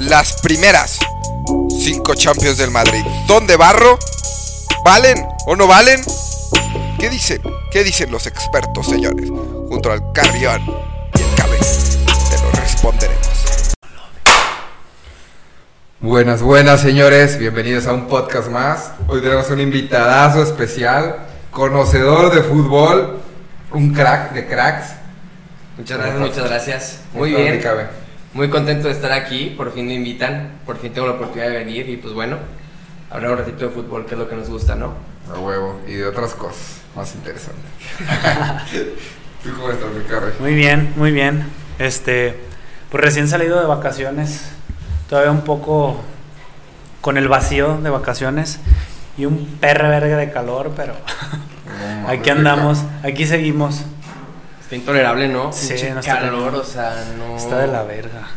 las primeras cinco Champions del Madrid. ¿Dónde barro? ¿Valen o no valen? ¿Qué dicen? ¿Qué dicen los expertos, señores? Junto al Carrión y el Cabe. Te lo responderemos. Buenas, buenas, señores. Bienvenidos a un podcast más. Hoy tenemos un invitadazo especial, conocedor de fútbol, un crack de cracks. Muchas gracias, muchas gracias. Muy ¿Cómo estás, bien. Cabe? Muy contento de estar aquí. Por fin me invitan. Por fin tengo la oportunidad de venir. Y pues bueno, hablar un ratito de fútbol, que es lo que nos gusta, ¿no? A huevo. Y de otras cosas más interesantes. ¿Tú cómo estás, mi Cabe? Muy bien, muy bien. Este, pues recién salido de vacaciones, todavía un poco con el vacío de vacaciones y un perre verga de calor, pero aquí andamos, aquí seguimos. Está intolerable, ¿no? Sí, Pinche no está calor, o sea, no. Está de la verga.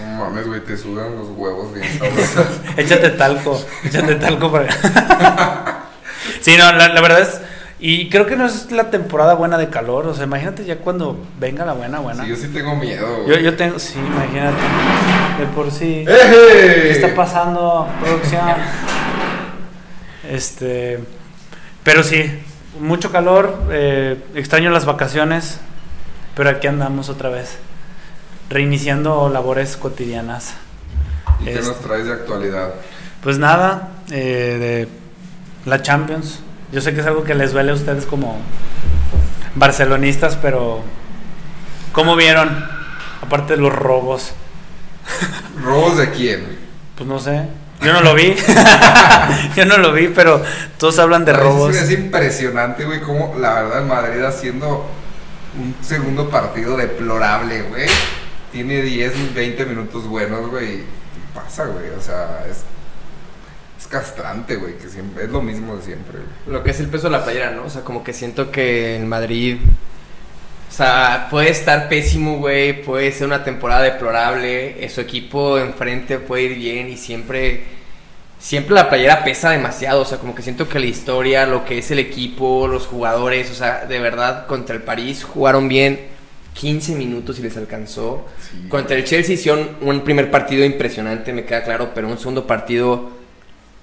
No mames, güey, te sudan los huevos bien sabrosos. Échate talco, échate talco para. sí, no, la, la verdad es. Y creo que no es la temporada buena de calor. O sea, imagínate ya cuando venga la buena, buena. Sí, yo sí tengo miedo. Yo, güey. yo tengo. Sí, imagínate. De por sí. ¡Eje! ¿Qué está pasando, producción? Este. Pero sí, mucho calor. eh, extraño las vacaciones. Pero aquí andamos otra vez. Reiniciando labores cotidianas. ¿Y qué nos traes de actualidad? Pues nada, eh, de la Champions. Yo sé que es algo que les duele a ustedes como barcelonistas, pero ¿cómo vieron? Aparte de los robos, ¿Robos de quién? pues no sé. Yo no lo vi. Yo no lo vi, pero todos hablan de robos. Es impresionante, güey, cómo la verdad Madrid haciendo un segundo partido deplorable, güey. Tiene 10, 20 minutos buenos, güey. Pasa, güey. O sea, es, es castrante, güey, que siempre es lo mismo de siempre, güey. Lo que es el peso de la playera, ¿no? O sea, como que siento que en Madrid. O sea, puede estar pésimo, güey. Puede ser una temporada deplorable. eh, Su equipo enfrente puede ir bien y siempre. Siempre la playera pesa demasiado. O sea, como que siento que la historia, lo que es el equipo, los jugadores. O sea, de verdad, contra el París jugaron bien 15 minutos y les alcanzó. Sí, Contra el Chelsea hicieron un primer partido impresionante, me queda claro, pero un segundo partido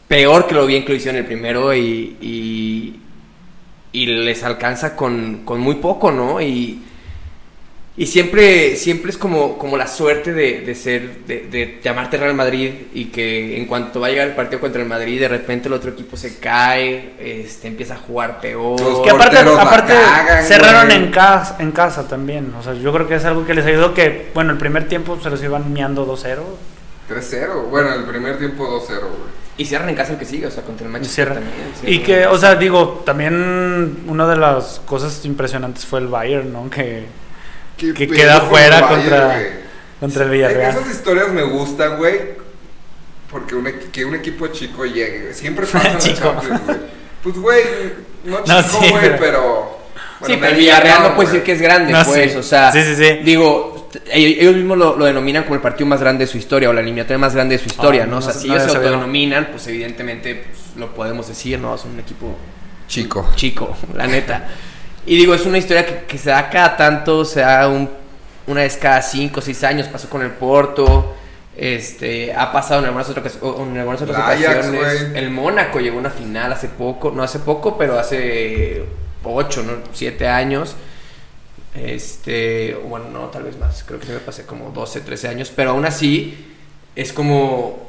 peor que lo bien que lo hicieron el primero y, y, y les alcanza con, con muy poco, ¿no? Y, y siempre, siempre es como, como la suerte de, de ser, de, de llamarte Real Madrid y que en cuanto va a llegar el partido contra el Madrid, de repente el otro equipo se cae, este, empieza a jugar peor. Los Que aparte, aparte cagan, cerraron güey. en casa, en casa también. O sea, yo creo que es algo que les ayudó que, bueno, el primer tiempo se los iban miando 2-0. 3-0. Bueno, el primer tiempo 2-0, güey. Y cierran en casa el que sigue, o sea, contra el Y Manchester cierran. también. Y cierran. que, o sea, digo, también una de las cosas impresionantes fue el Bayern, ¿no? Que, Qué que queda fuera Bayern, contra, contra el Villarreal. Esas historias me gustan, güey. Porque un, que un equipo chico llegue. Siempre pasa en la Chico. Champions, güey. Pues, güey, no chico, No, sí, güey, pero- pero... sí, bueno, pero el Villarreal no puede decir que es grande, No, pues, sí. o sea, Sí, sí, sí. digo, ellos, mismos lo, lo denominan como el partido más grande de su historia o la eliminatoria más grande de su historia, Ah, ¿no? O sea, no- si no ellos se sabía. autodenominan, pues evidentemente pues, lo podemos decir, ¿no? Son un equipo Chico. chico, la neta. Y digo, es una historia que, que se da cada tanto, se da un- una vez cada 5 o 6 años, pasó con el Porto, este, ha pasado en algunas otras, en algunas otras El Ajax, ocasiones. El Mónaco llegó a una final hace poco, no hace poco, pero hace 8, ¿no? 7 años. Este, bueno, no, tal vez más, creo que se me pasé como 12, 13 años, pero aún así es como,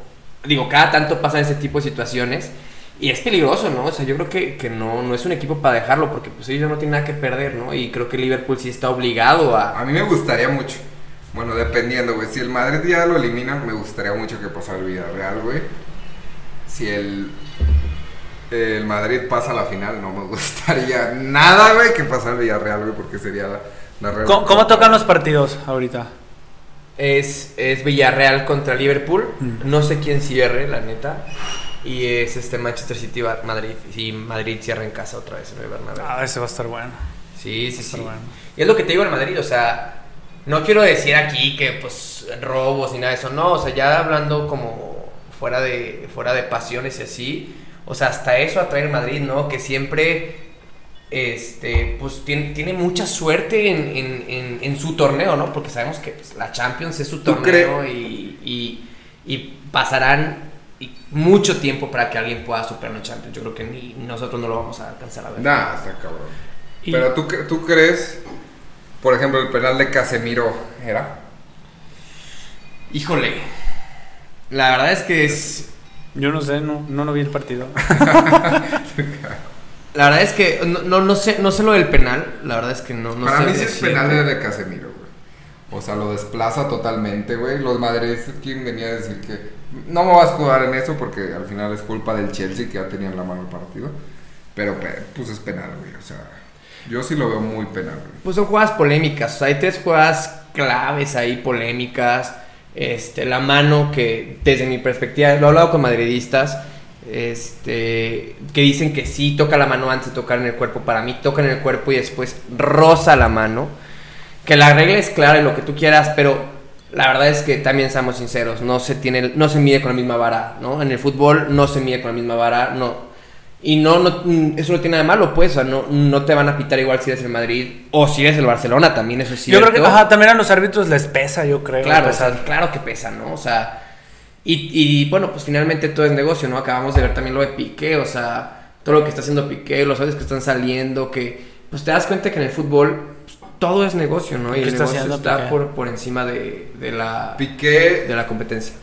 digo, cada tanto pasan ese tipo de situaciones y es peligroso, ¿no? O sea, yo creo que, que no, no es un equipo para dejarlo porque pues ellos no tienen nada que perder, ¿no? Y creo que Liverpool sí está obligado a... A mí me gustaría mucho. Bueno, dependiendo, güey. Si el Madrid ya lo eliminan, me gustaría mucho que pasara el Villarreal, güey. Si el, el Madrid pasa a la final, no me gustaría nada, güey, que pasara el Villarreal, güey, porque sería la, la Real- ¿Cómo, cómo tocan los partidos ahorita? Es, es Villarreal contra Liverpool, Mm. no sé quién cierre, la neta. Y es este Manchester City Va- Madrid. Y Madrid cierra en casa otra vez en el Bernabéu. Ah, ese va a estar bueno. Sí, sí, sí. bueno. Y es lo que te digo en Madrid, o sea, no quiero decir aquí que pues robos ni nada de eso, no, o sea, ya hablando como fuera de, fuera de pasiones y así, o sea, hasta eso atrae el Madrid, ¿no? Que siempre, este, pues tiene, tiene mucha suerte en, en- en- en su torneo, ¿no? Porque sabemos que pues, la Champions es su ¿Tú torneo y, y, y pasarán y mucho tiempo para que alguien pueda superar en Champions. Yo creo que ni nosotros no lo vamos a alcanzar a ver. Nah, está cabrón. Y- Pero ¿tú, tú crees, por ejemplo, el penal de Casemiro era. Híjole, la verdad es que es Yo no sé, no, no lo vi el partido. La verdad es que no, no, no sé, no sé lo del penal. La verdad es que no, no Para sé mí sí es penal de, de Casemiro, güey. O sea, lo desplaza totalmente, güey. Los madridistas, ¿quién venía a decir que no me vas a escudar en eso? Porque al final es culpa del Chelsea que ya tenía en la mano el partido. Pero pe- pues es penal, güey. O sea, yo sí lo veo muy penal, güey. Pues son jugadas polémicas. Hay tres jugadas claves ahí, polémicas. Este, la mano que, desde mi perspectiva, lo he hablado con madridistas. Este, que dicen que sí, toca la mano antes de tocar en el cuerpo. Para mí, toca en el cuerpo y después roza la mano. Que la regla es clara y lo que tú quieras, pero la verdad es que también seamos sinceros, no se tiene, no se mide con la misma vara, ¿no? En el fútbol no se mide con la misma vara, no. Y no, no mm, eso no tiene nada de malo, pues, o sea, no, no te van a pitar igual si eres el Madrid o si eres el Barcelona, también eso es yo creo que ajá, también a los árbitros les pesa, yo creo. Claro, o sea, claro que pesa, ¿no? O sea, y, y, bueno, pues finalmente todo es negocio, ¿no? Acabamos de ver también lo de Piqué, o sea, todo lo que está haciendo Piqué, los audios que están saliendo, que pues te das cuenta que en el fútbol todo es negocio, ¿no? Y ¿Qué el está negocio haciendo está por, por encima de, de la, Piqué, de la competencia.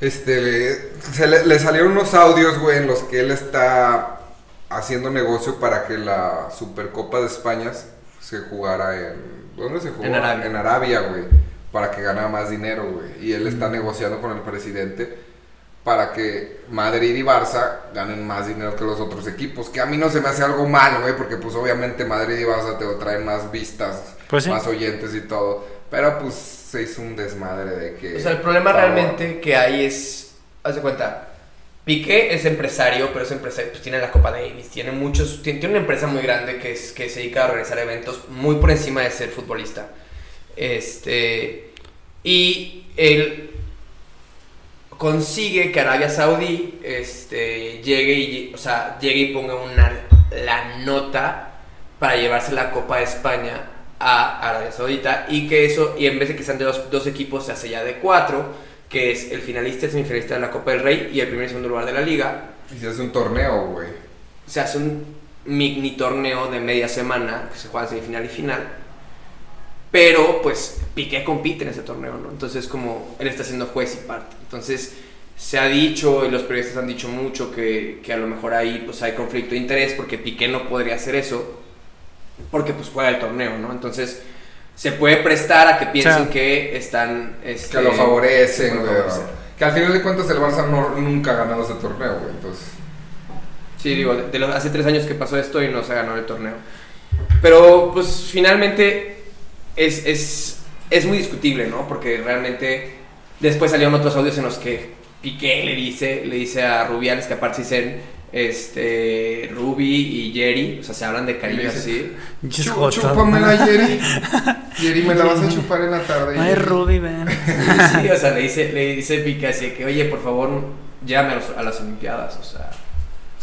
este, le, se le, le salieron unos audios, güey, en los que él está haciendo negocio para que la Supercopa de España se jugara en... ¿Dónde se jugó? En Arabia. En Arabia, güey. Para que ganara más dinero, güey. Y él está negociando con el presidente para que Madrid y Barça ganen más dinero que los otros equipos. Que a mí no se me hace algo malo, güey, porque pues obviamente Madrid y Barça te traen más vistas, Pues sí. más oyentes y todo. Pero pues se hizo un desmadre de que... O sea, el problema Favor. realmente que hay es, haz de cuenta, Piqué es empresario, pero es empresario, pues tiene la Copa Davis, tiene muchos, tiene, tiene una empresa muy grande que, es, que se dedica a organizar eventos muy por encima de ser futbolista. Este, y él consigue que Arabia Saudí este, llegue, y, o sea, llegue y ponga una, la nota para llevarse la Copa de España a Arabia Saudita y que eso, y en vez de que sean de dos, dos equipos, se hace ya de cuatro, que es el finalista y el semifinalista de la Copa del Rey y el primer y segundo lugar de la liga. Y se hace un torneo, güey. Se hace un mini torneo de media semana que se juega semifinal y final. Pero pues Piqué compite en ese torneo, ¿no? Entonces como él está siendo juez y parte. Entonces se ha dicho y los periodistas han dicho mucho que, que a lo mejor ahí pues hay conflicto de interés porque Piqué no podría hacer eso porque pues juega el torneo, ¿no? Entonces se puede prestar a que piensen Sí. que están... Este, Que lo favorecen, que lo güey. favorecen. Que al final de cuentas el Barça no- nunca ha ganado ese torneo, güey. Entonces... Sí, digo, de, de los, hace tres años que pasó esto y no se ganó el torneo. Pero, pues, finalmente es, es, es muy discutible, ¿no? Porque realmente después salieron otros audios en los que Piqué le dice, le dice a Rubiales, que aparte dicen este, Ruby y Jerry, o sea, se hablan de cariño así. Chú-. Chúpamela, Jerry. Jerry, me la vas a chupar en la tarde. Ay, Jerry. Ruby, ven. Sí, o sea, le dice, le dice Piqué así que, oye, por favor, llévame a, los- a las Olimpiadas, o sea,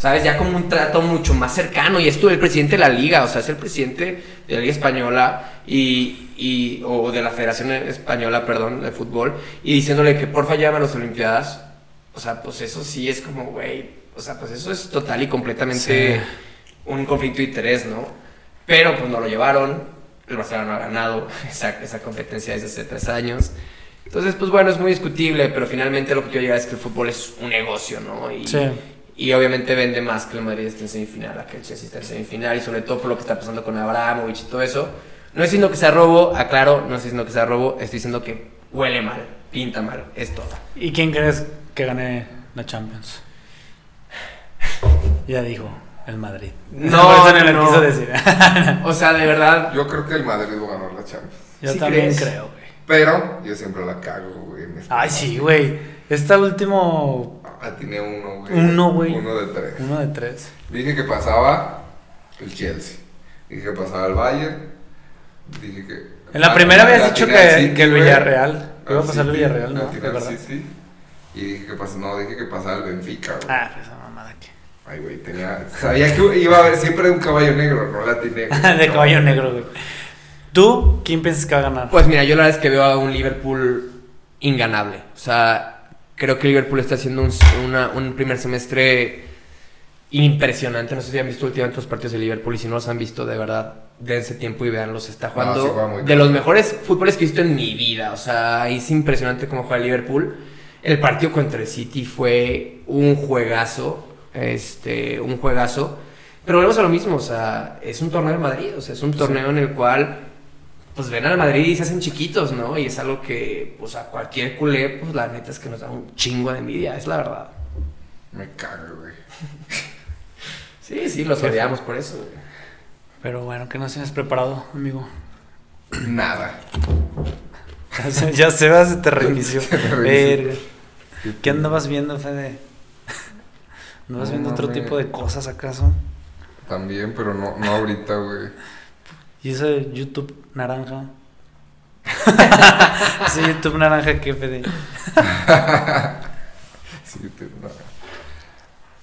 ¿sabes? Ya como un trato mucho más cercano, y es tú el presidente de la liga, o sea, es el presidente de la Liga Española y, y- o de la Federación Española, perdón, de fútbol, y diciéndole que porfa llévame a las Olimpiadas, o sea, pues eso sí es como, güey, o sea, pues eso es total y completamente Sí. un conflicto de interés, ¿no? Pero pues no lo llevaron, el Barcelona ha ganado esa, esa competencia desde hace tres años. Entonces, pues bueno, es muy discutible, pero finalmente lo que quiero llegar es que el fútbol es un negocio, ¿no? Y, Sí. Y obviamente vende más que el Madrid esté en semifinal, a que el Chelsea esté en semifinal, y sobre todo por lo que está pasando con Abramovich y todo eso. No estoy diciendo que sea robo, aclaro, no estoy diciendo que sea robo, estoy diciendo que huele mal, pinta mal, es todo. ¿Y quién crees que gane la Champions? Ya dijo, el Madrid. No, no, no. lo quiso decir. O sea, de verdad, Yo creo que el Madrid va a ganar la Champions. Yo ¿Sí también crees? creo, güey. Pero yo siempre la cago, güey. en este Ay, sí, güey. Esta último. Ah, tiene uno, güey. Uno, güey. Uno de tres. Uno de tres. Dije que pasaba el Chelsea. Dije que pasaba el Bayern. Dije que. En la primera habías dicho que, City, que el. Villarreal. que Iba a pasar el Villarreal, la ¿no? De al. City. Y dije que pasaba, no, dije que pasaba el Benfica, güey. Ah, pues esa mamada que. Ay, güey, tenía. Sabía que iba a haber siempre un caballo negro, no la tiene. de caballo negro, güey. ¿Tú quién piensas que va a ganar? Pues mira, yo la verdad es que veo a un Liverpool inganable. O sea, Creo que Liverpool está haciendo un, una- un primer semestre impresionante. No sé si han visto últimamente los partidos de Liverpool y si no los han visto, de verdad, dense tiempo y veanlos. Está jugando sí juega muy de bien. los mejores fútboles que he visto en mi vida. O sea, es impresionante cómo juega Liverpool. El partido contra el City fue un juegazo. Este, un juegazo. Pero volvemos a lo mismo, o sea, es un torneo de Madrid, o sea, es un torneo en el cual pues ven al Madrid y se hacen chiquitos, ¿no? Y es algo que, pues a cualquier culé, pues la neta es que nos da un chingo de envidia, es la verdad. Me cago, güey. Sí, sí, los odiamos por eso. güey. Pero bueno, ¿qué nos tienes preparado, amigo? Nada. Ya se- va, se te reinició. Se me reinició. Verga. ¿Qué andabas viendo, Fede? ¿Andabas No viendo otro tipo de cosas acaso? También, pero no, no ahorita, güey. ¿Y ese YouTube naranja? Ese YouTube naranja, ¿qué, Fede? Sí, te- no.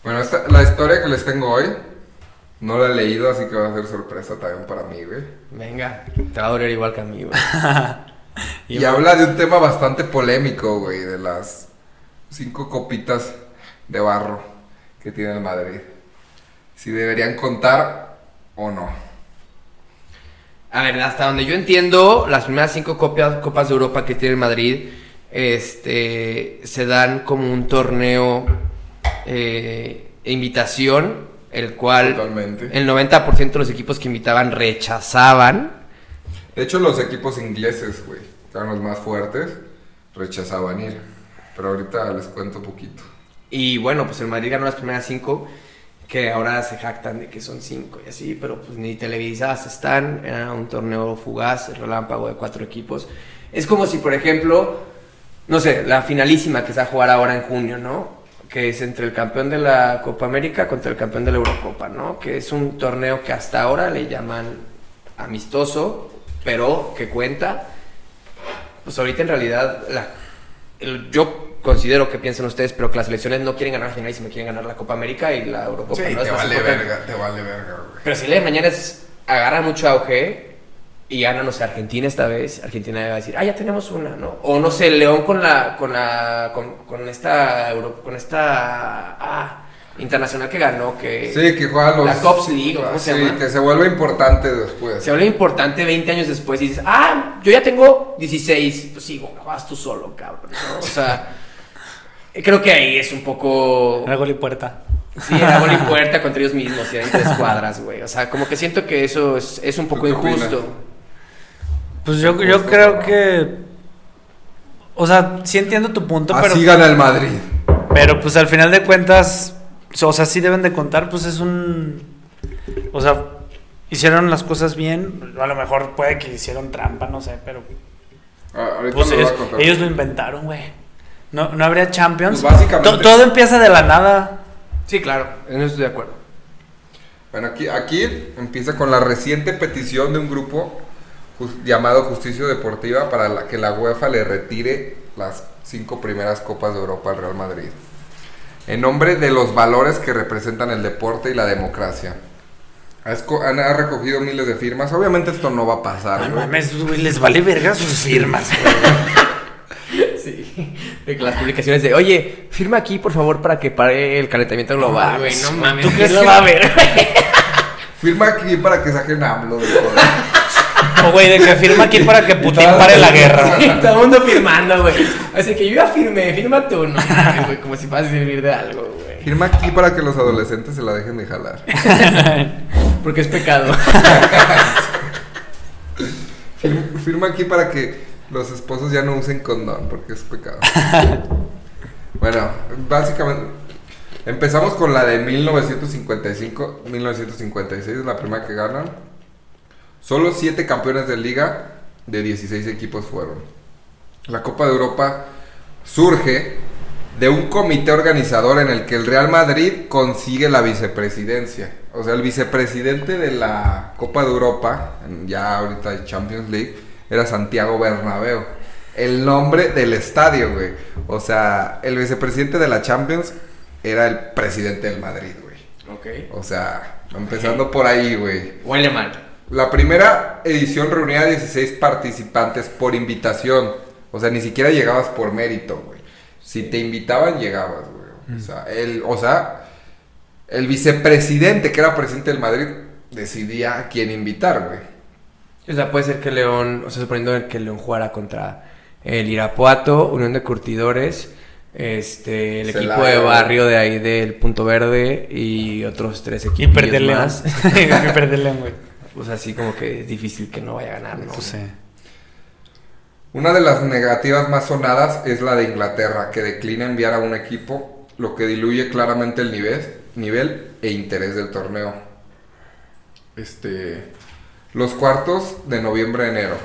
Bueno, esta- la historia que les tengo hoy, no la he leído, así que va a ser sorpresa también para mí, güey. Venga, te va a doler igual que a mí, güey. Y, habla de un tema bastante polémico, güey, de las cinco copitas de barro que tiene el Madrid. Si deberían contar o no. A ver, hasta donde yo entiendo, las primeras cinco copias, copas de Europa que tiene Madrid, este, se dan como un torneo eh, de invitación, el cual Totalmente. el 90% de los equipos que invitaban rechazaban. De hecho, los equipos ingleses, güey, que eran los más fuertes, rechazaban ir. Pero ahorita les cuento un poquito. Y bueno, pues el Madrid ganó las primeras cinco, que ahora se jactan de que son cinco y así, pero pues ni televisadas están, era un torneo fugaz, relámpago de cuatro equipos. Es como si, por ejemplo, no sé, la finalísima que se va a jugar ahora en junio, ¿no? Que es entre el campeón de la Copa América contra el campeón de la Eurocopa, ¿no? Que es un torneo que hasta ahora le llaman amistoso, pero que cuenta. Pues ahorita en realidad la- el- yo considero que piensan ustedes, pero que las selecciones no quieren ganar la final y si me quieren ganar la Copa América y la Eurocopa. Sí, ¿no? Te vale verga, te vale verga, güey. Pero si día de mañana es, agarra mucho auge y gana, no sé, Argentina esta vez, Argentina va a decir, ah, ya tenemos una, ¿no? O no sé, León con la, con la, con, con esta, Euro- con esta, ah, internacional que ganó, que Sí, que juega los... La Cops League, ¿o ¿cómo se Sí, llama? que se vuelve importante después. se vuelve importante 20 años después y dices, ah, yo ya tengo 16, pues sí, bueno, vas tú solo, cabrón, ¿no? O sea, creo que ahí es un poco... Era gol y puerta. Sí, era gol y puerta contra ellos mismos y eran tres cuadras, güey. O sea, como que siento que eso es, es un poco injusto. Pues yo, yo creo que. O sea, sí entiendo tu punto, pero. Así gana el Madrid. Pero pues al final de cuentas. O sea, sí deben de contar, pues es un. O sea, hicieron las cosas bien. A lo mejor puede que hicieron trampa, no sé, pero. Ah, ahorita Pues ellos lo inventaron, güey. No, no habría Champions. Pues básicamente- To- todo empieza de la nada. Sí, claro, en eso estoy de acuerdo. Bueno, aquí, aquí empieza con la reciente petición de un grupo llamado Justicia Deportiva para la- que la UEFA le retire las cinco primeras Copas de Europa al Real Madrid. En nombre de los valores que representan el deporte y la democracia. Han, ha recogido miles de firmas. Obviamente esto no va a pasar. No güey. mames, güey, les vale verga sus firmas, güey. Sí, de que las publicaciones de, oye, firma aquí, por favor, para que pare el calentamiento global, güey. No mames, ¿Tú ¿quién crees lo que- va a ver? Firma aquí para que saquen AMLO de. O güey, de que firma aquí para que Putin pare la guerra. Todo el mundo firmando, güey. Así que yo ya firmé, firma tú, no mames, güey, como si fuera a servir de algo, güey. Firma aquí para que los adolescentes se la dejen de jalar. Porque es pecado. Fir- Firma aquí para que los esposos ya no usen condón, porque es pecado. bueno, básicamente empezamos con la de 1955, 1956, la primera que ganan. Solo 7 campeones de liga de 16 equipos fueron. La Copa de Europa surge de un comité organizador en el que el Real Madrid consigue la vicepresidencia. O sea, el vicepresidente de la Copa de Europa, ya ahorita Champions League, era Santiago Bernabéu. El nombre del estadio, güey. O sea, el vicepresidente de la Champions era el presidente del Madrid, güey. Ok. O sea, empezando por ahí, güey. Huele mal. La primera edición reunía a 16 participantes por invitación. O sea, ni siquiera llegabas por mérito, güey. Si te invitaban, llegabas, güey. O sea, el, o sea, el vicepresidente, que era presidente del Madrid, decidía a quién invitar, güey. O sea, puede ser que León, o sea, suponiendo que León jugara contra el Irapuato, Unión de Curtidores, este, el Celaya. equipo de barrio de ahí del Punto Verde y otros tres Y equipos perder León. más. y perder León, güey. Pues así como que es difícil que no vaya a ganar, ¿no? Pues sí. Una de las negativas más sonadas es la de Inglaterra, que declina enviar a un equipo, lo que diluye claramente el nivel, nivel e interés del torneo. Este, los cuartos de noviembre-enero.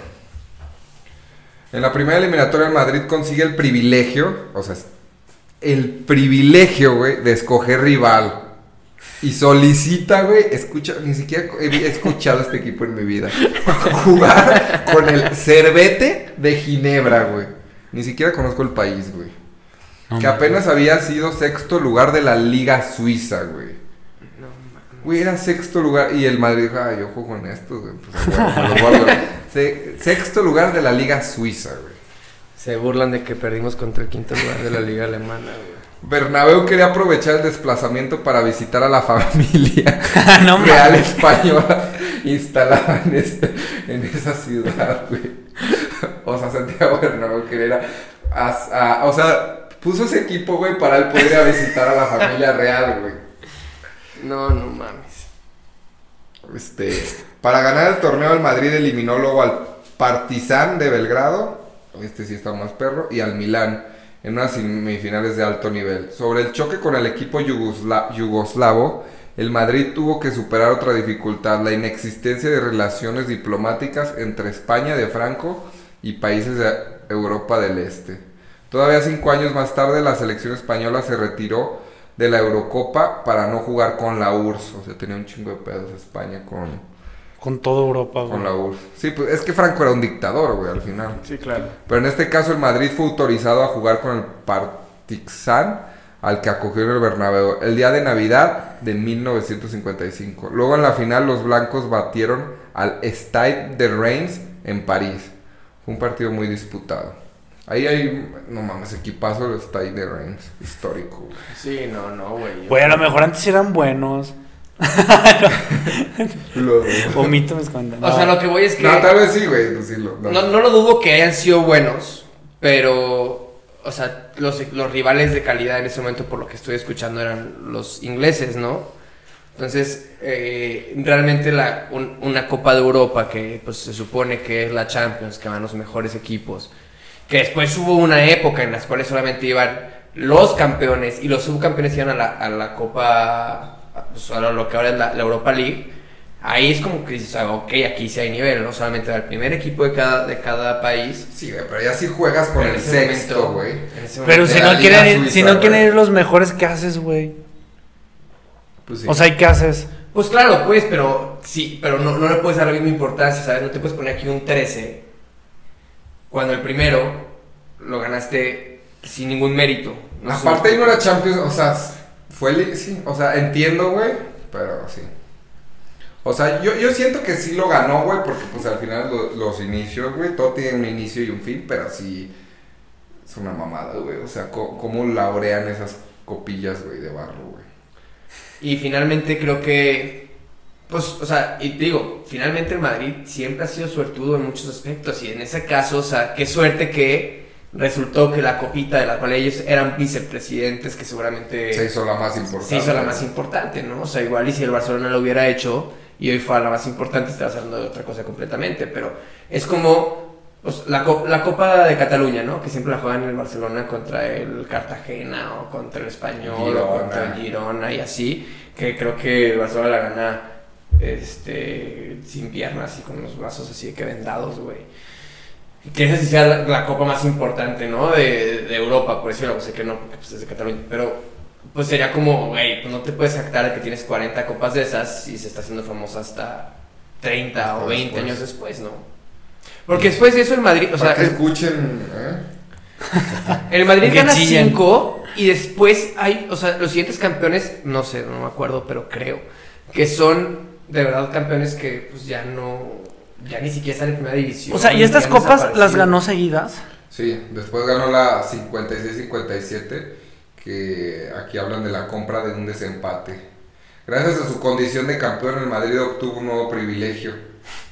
En la primera eliminatoria el Madrid consigue el privilegio, o sea, el privilegio, güey, de escoger rival. Y solicita, güey, escucha, ni siquiera he escuchado este equipo en mi vida. Jugar con el Cervete de Ginebra, güey. Ni siquiera conozco el país, güey. Que apenas había sido sexto lugar de la Liga Suiza, güey. Güey, era sexto lugar. Y el Madrid dijo, ah, yo juego con estos, güey. Pues, bueno, me los guardo". Se- sexto lugar de la Liga Suiza, güey. Se burlan de que perdimos contra el quinto lugar de la liga alemana, güey. Bernabéu quería aprovechar el desplazamiento para visitar a la familia no real mames. española instalada en, este- en esa ciudad, güey. O sea, Santiago Bernabéu quería... a- o sea, puso ese equipo, güey, para él poder ir a visitar a la familia real, güey. No, no mames. Este, para ganar el torneo, el Madrid eliminó luego al Partizan de Belgrado, este sí está más perro, y al Milán en unas semifinales de alto nivel. Sobre el choque con el equipo yugosla- yugoslavo, el Madrid tuvo que superar otra dificultad, la inexistencia de relaciones diplomáticas entre España de Franco y países de Europa del Este. Todavía cinco años más tarde, la selección española se retiró de la Eurocopa para no jugar con la URSS. O sea, tenía un chingo de pedos España con, Con toda Europa, güey. con la URSS. Sí, pues es que Franco era un dictador, güey, al final. Sí, claro. Pero en este caso el Madrid fue autorizado a jugar con el Partizan al que acogió en el Bernabéu el día de Navidad de 1955. Luego en la final los blancos batieron al Stade de Reims en París. Fue un partido muy disputado. Ahí hay, no mames, equipazo el Stade de Reims, histórico. güey. Sí, no, no, güey. Güey, a lo mejor antes eran buenos. Lo- Omito mis comentarios. O sea, lo que voy es que... No, tal vez sí, güey. pues sí, lo- no. No, no lo dudo que hayan sido buenos, pero, o sea, los, los rivales de calidad en ese momento, por lo que estoy escuchando, eran los ingleses, ¿no? Entonces, eh, realmente la, un- una Copa de Europa que pues, se supone que es la Champions, que van los mejores equipos, que después hubo una época en las cuales solamente iban los campeones y los subcampeones iban a la, a la Copa, pues, a lo que ahora es la, la Europa League. Ahí es como que dices, ah, ok, aquí sí hay nivel, no solamente va el primer equipo de cada, de cada país. Sí, güey, pero ya si juegas con el sexto, güey. Pero si no, quieren ir, si no quieren ir los mejores, ¿qué haces, güey? Pues sí. O sea, ¿y qué haces? Pues claro, pues, pero sí, pero no, no le puedes dar la misma importancia, ¿sabes? No te puedes poner aquí un 13 cuando el primero lo ganaste sin ningún mérito. No sé Aparte ahí no era Champions, o sea, fue sí, o sea, entiendo, güey, pero sí. O sea, yo, yo siento que sí lo ganó, güey, porque pues al final lo- los inicios, güey, todo tiene un inicio y un fin, pero sí es una mamada, güey. O sea, co- cómo laurean esas copillas, güey, de barro, güey. Y finalmente creo que, pues, o sea, y digo, finalmente el Madrid siempre ha sido suertudo en muchos aspectos. Y en ese caso, o sea, qué suerte que resultó que la copita de la cual ellos eran vicepresidentes, que seguramente Se hizo la más importante. se hizo la más importante, ¿no? O sea, igual y si el Barcelona lo hubiera hecho y hoy fue la más importante, estabas hablando de otra cosa completamente. Pero es como pues, la, la Copa de Cataluña, ¿no? Que siempre la juegan en el Barcelona contra el Cartagena o contra el Español o contra el Girona y así. Que creo que el Barcelona la gana este, sin piernas y con los brazos así de que vendados, güey. Que esa sí sea la, la copa más importante, ¿no? De, de Europa, por eso sé que no, porque pues, es de Cataluña. Pero pues sería como, güey, pues no te puedes jactar de que tienes 40 copas de esas y se está haciendo famosa hasta 30 o Hasta 20 después. años después, ¿no? Porque después de eso el Madrid, o sea, Para que el, escuchen, ¿eh? el Madrid gana chillen. 5 y después hay, o sea, los siguientes campeones, no sé, no me acuerdo, pero creo que son de verdad campeones que pues ya no, ya ni siquiera están en primera división. O sea, ¿y estas copas las ganó seguidas? Sí, después ganó la 56-57, que aquí hablan de la compra de un desempate. Gracias a su condición de campeón, el Madrid obtuvo un nuevo privilegio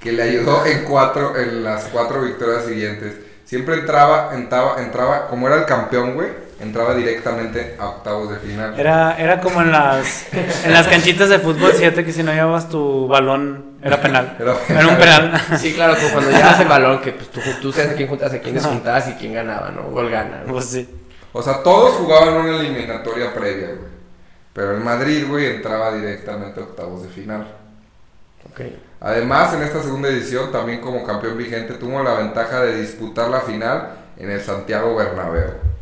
que le ayudó en cuatro en las cuatro victorias siguientes. Siempre entraba, entraba, entraba, como era el campeón, güey, entraba directamente a octavos de final. Era, era como en las, en las canchitas de fútbol 7 que si no llevabas tu balón era penal. Era Era, un penal. Sí, claro, como cuando llevas el balón, que pues tú, tú sabes a quién juntas, a quién desjuntabas y quién ganaba, ¿no? Gol gana. ¿no? Pues sí. O sea, todos jugaban una eliminatoria previa, güey. Pero el Madrid, güey, entraba directamente a octavos de final. Ok. Además, en esta segunda edición, también como campeón vigente, tuvo la ventaja de disputar la final en el Santiago Bernabéu.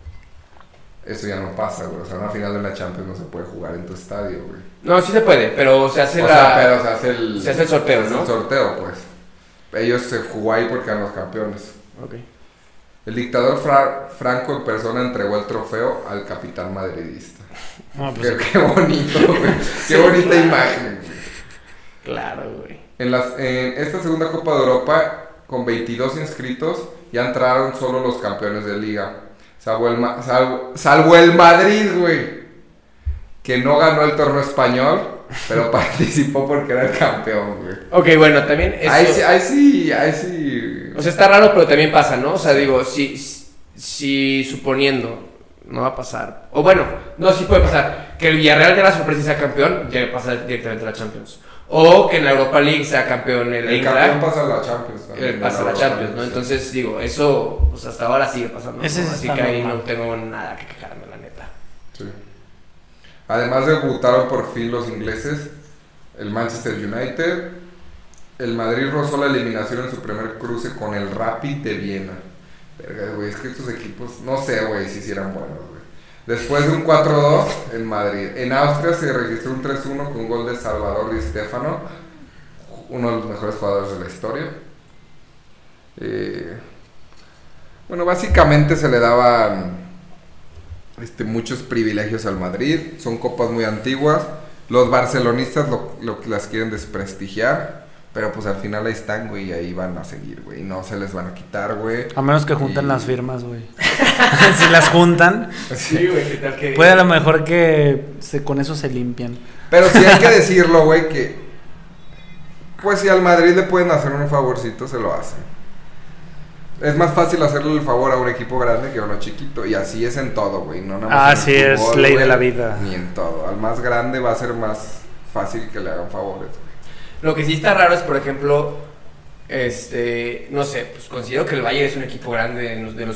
Eso ya no pasa, güey. O sea, una final de la Champions no se puede jugar en tu estadio, güey. No, sí se puede, pero se hace O la... sea, pero se hace el... se hace el sorteo, ¿no? el sorteo, pues. Ellos se jugó ahí porque eran los campeones. Ok. El dictador Fra- Franco en persona entregó el trofeo al capitán madridista. No, pues Qué, qué bonito, güey. Qué bonita imagen, güey. Claro, güey. En, las, en esta segunda Copa de Europa, con 22 inscritos, ya entraron solo los campeones de liga. Salvo el, Ma- salvo, salvo el Madrid, güey. Que no ganó el torneo español, pero participó porque era el campeón, güey. Ok, bueno, también eso... Ahí sí, ahí sí, ahí sí. O sea, está raro, pero también pasa, ¿no? O sea, digo, si, si suponiendo, no va a pasar. O bueno, no, sí puede pasar. Que el Villarreal de la sorpresa sea campeón, ya pasa directamente a la Champions. O que en la Europa League sea campeón el, el campeón pasa a la Champions eh, también. pasa a la Champions, ¿no? Entonces, digo, eso pues hasta ahora sigue pasando. ¿no? Ese Así que ahí no tengo nada que quejarme, la neta. Sí. Además debutaron por fin los ingleses, el Manchester United, el Madrid rozó la eliminación en su primer cruce con el Rapid de Viena. Verga, güey, es que estos equipos, no sé, güey, si hicieran buenos. Después de un 4-2 en Madrid. En Austria se registró un 3-1 con un gol de Salvador Di Stefano, uno de los mejores jugadores de la historia. Eh, bueno, básicamente se le daban este, muchos privilegios al Madrid. Son copas muy antiguas. Los barcelonistas lo, lo- las quieren desprestigiar. Pero pues al final ahí están, güey, y ahí van a seguir, güey. y No se les van a quitar, güey. A menos que junten Y- las firmas, güey. si las juntan, Sí, güey, ¿qué tal que...? puede a lo mejor que se, con eso se limpian. Pero sí hay que decirlo, güey, que... Pues si al Madrid le pueden hacer un favorcito, se lo hacen. Es más fácil hacerle el favor a un equipo grande que a uno chiquito. Y así es en todo, güey. No nada más Ah, en el sí, es fútbol, ley de la vida. Ni en todo. Al más grande va a ser más fácil que le hagan favores, güey. Lo que sí está raro es, por ejemplo, este, no sé, pues considero que el Bayern es un equipo grande de, los- de,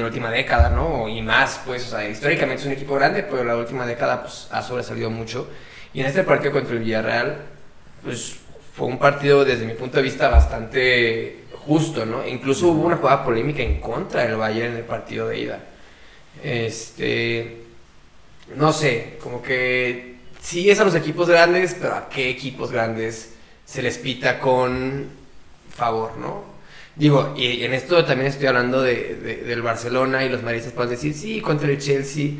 la última década, ¿no? Y más, pues, o sea, históricamente es un equipo grande, pero la última década, pues, ha sobresalido mucho. Y en este partido contra el Villarreal, pues, fue un partido, desde mi punto de vista, bastante justo, ¿no? Incluso hubo una jugada polémica en contra del Bayern en el partido de ida. Este, no sé, como que sí es a los equipos grandes, pero a qué equipos grandes se les pita con favor, ¿no? Digo, y en esto también estoy hablando de, de- del Barcelona y los maristas pueden decir, sí, contra el Chelsea,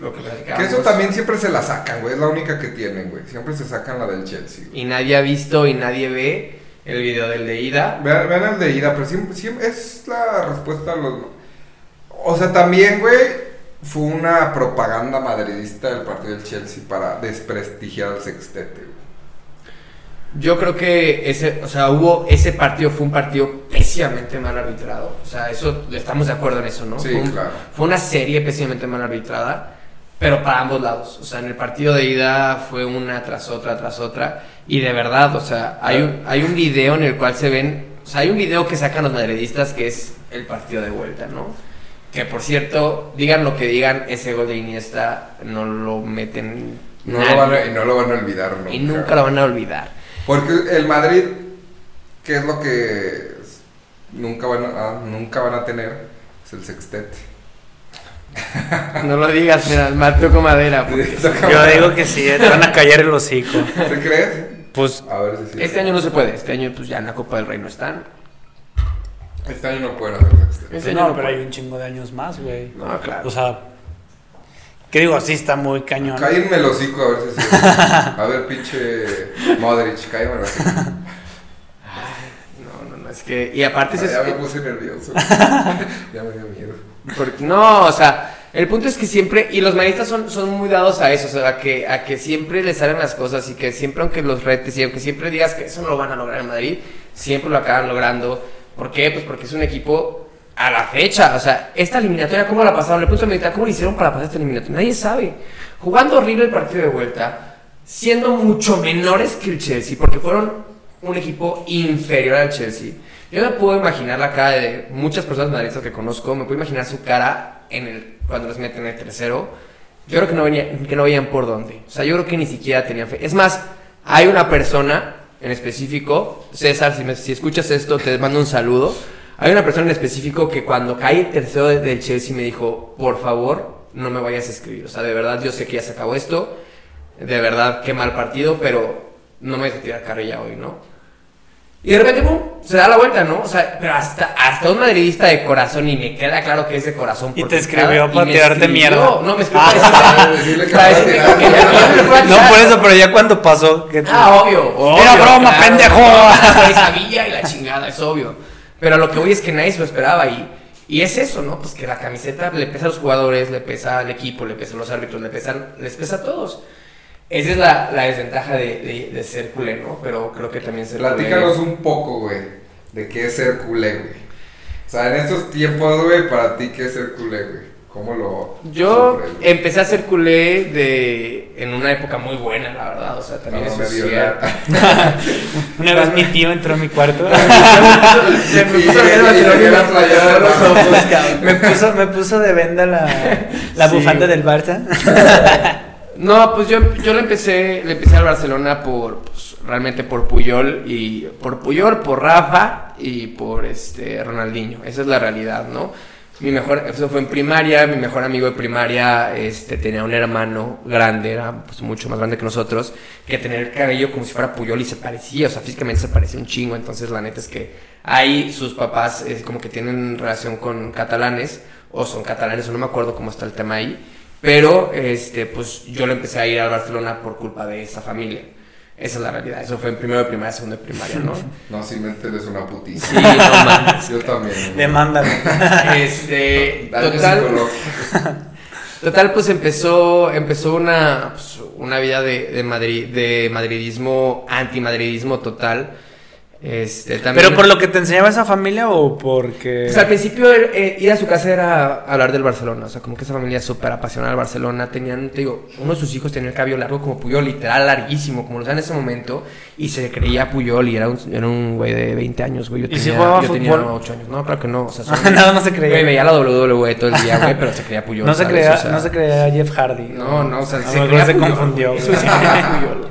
lo que Que eso también siempre se la sacan, güey. Es la única que tienen, güey. Siempre se sacan la del Chelsea. güey. Y nadie ha visto y nadie ve el video del de ida. Vean, vean el de ida, pero siempre, siempre es la respuesta a los... O sea, también, güey, fue una propaganda madridista del partido del Chelsea para desprestigiar al sextete, güey. Yo creo que ese, o sea, hubo, ese partido fue un partido pésimamente mal arbitrado. O sea, eso, estamos de acuerdo en eso, ¿no? Sí, fue, un- claro. fue una serie pésimamente mal arbitrada, pero para ambos lados. O sea, en el partido de ida fue una tras otra, tras otra. Y de verdad, o sea, hay un, hay un video en el cual se ven, o sea, hay un video que sacan los madridistas que es el partido de vuelta, ¿no? Que por cierto, digan lo que digan, ese gol de Iniesta no lo meten. No nadie. lo, van a, y no lo van a olvidar nunca. y nunca lo van a olvidar. Porque el Madrid, que es lo que nunca van a, ah, nunca van a tener, es el sextete. No lo digas, mira, mal toco madera. porque- Yo digo que sí, te van a callar el hocico. ¿Se crees? Pues A ver si sí. Este año no se puede, este año pues ya en la Copa del Rey no están. Este año no pueden hacer sextete. Este año no, no pero puede. hay un chingo de años más, güey. No, claro. O sea, ¿qué digo? Sí está muy cañón. Cállenme el hocico a ver si sí. A ver, pinche Modric, cállenme el hocico. No, no, no, es que. Y aparte Ah, es. ya me puse nervioso. ya me dio miedo. Porque- no, o sea, el punto es que siempre, y los maristas son, son muy dados a eso, o sea, a que, a que siempre les salen las cosas y que siempre, aunque los retes y aunque siempre digas que eso no lo van a lograr en Madrid, siempre lo acaban logrando. ¿Por qué? Pues porque es un equipo a la fecha, o sea, esta eliminatoria, ¿cómo la pasaron? Le puse a meditar, ¿cómo lo hicieron para pasar esta eliminatoria? Nadie sabe. Jugando horrible el partido de vuelta, siendo mucho menores que el Chelsea, porque fueron un equipo inferior al Chelsea. Yo me puedo imaginar la cara de muchas personas madridistas que conozco, me puedo imaginar su cara en el, cuando los meten en el tercero. Yo creo que no, venía, que no veían por dónde. O sea, yo creo que ni siquiera tenían fe. Es más, hay una persona en específico, César, si, me- si escuchas esto, te mando un saludo. Hay una persona en específico que cuando cae el tercero de- del Chelsea me dijo, por favor, no me vayas a escribir. O sea, de verdad, yo sé que ya se acabó esto. De verdad, qué mal partido, pero no me voy a tirar carrilla hoy, ¿no? Y de repente, pum, se da la vuelta, ¿no? O sea, pero hasta, hasta un madridista de corazón, y me queda claro que es de corazón. Y te escribió cada- para me tirarte escribió- mierda. No, me escribió Ah. para Decirle que para vas a decirme tirar. que ya- ya me fue a No por eso, pero ya cuando pasó. Que Ah, obvio. obvio Era broma, claro. pendejo. No, sabía y la chingada, es obvio. Pero a lo que voy es que nadie se lo esperaba y, y es eso, ¿no? Pues que la camiseta le pesa a los jugadores, le pesa al equipo, le pesa a los árbitros, le pesa, les pesa a todos. Esa es la, desventaja de, ser culé, ¿no? Pero creo que también ser Platícanos un poco, güey, de qué es ser culé, güey. O sea, en estos tiempos, güey, para ti, ¿qué es ser culé, güey? ¿Cómo lo Yo sufres, empecé a ser culé de, en una época muy buena, la verdad. O sea, también No, eso es cierto. Una vez mi tío entró a mi cuarto. Me puso me puso, me puso de venda la, la Sí. bufanda del Barça. No, pues yo, yo le empecé, le empecé al Barcelona por, pues, realmente por Puyol y por Puyol, por Rafa y por este Ronaldinho. Esa es la realidad, ¿no? Mi mejor, eso fue en primaria, mi mejor amigo de primaria, este, tenía un hermano grande, era pues, mucho más grande que nosotros, que tenía el cabello como si fuera Puyol y se parecía, o sea, físicamente se parecía un chingo, entonces la neta es que ahí sus papás eh, como que tienen relación con catalanes, o son catalanes, o no me acuerdo cómo está el tema ahí, pero, este, pues yo le empecé a ir al Barcelona por culpa de esa familia. Esa es la realidad. Eso fue en primero de primaria, segundo de primaria, ¿no? No, si mételes una putiza. Sí, no mames. Yo también. güey. Demándalo. Este, total, total, pues empezó, empezó una, pues, una vida de, de, Madrid, de madridismo, antimadridismo total. Este, también, ¿Pero por lo que te enseñaba esa familia o porque.? Pues al principio eh, ir a su casa era hablar del Barcelona, o sea, como que esa familia súper apasionada al Barcelona. Tenían, te digo, uno de sus hijos tenía el cabello largo como Puyol, literal larguísimo, como lo sea en ese momento, y se creía Puyol y era un, era un güey de 20 años, güey. Yo ¿Y si tenía, jugaba yo tenía fútbol? 8 años. No, claro que no, o sea, solo- Nada más se creía. Güey, veía la WWE todo el día, güey, pero se creía Puyol. no, se creía, O sea, no se creía Jeff Hardy. No, no, o sea, se creía se confundió. Puyol.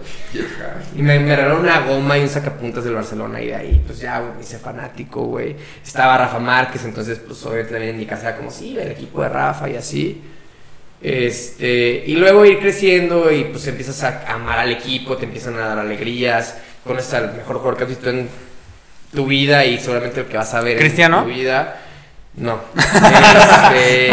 Y me, me regalaron una goma y un sacapuntas del Barcelona y de ahí, pues ya, güey, me hice fanático, güey. Estaba Rafa Márquez, entonces, pues obviamente también en mi casa era como, sí, el equipo de Rafa y así. Este, y luego ir creciendo y pues empiezas a amar al equipo, te empiezan a dar alegrías, conoces al mejor jugador que has visto en tu vida y seguramente el que vas a ver ¿Cristiano? en tu vida. No. Este,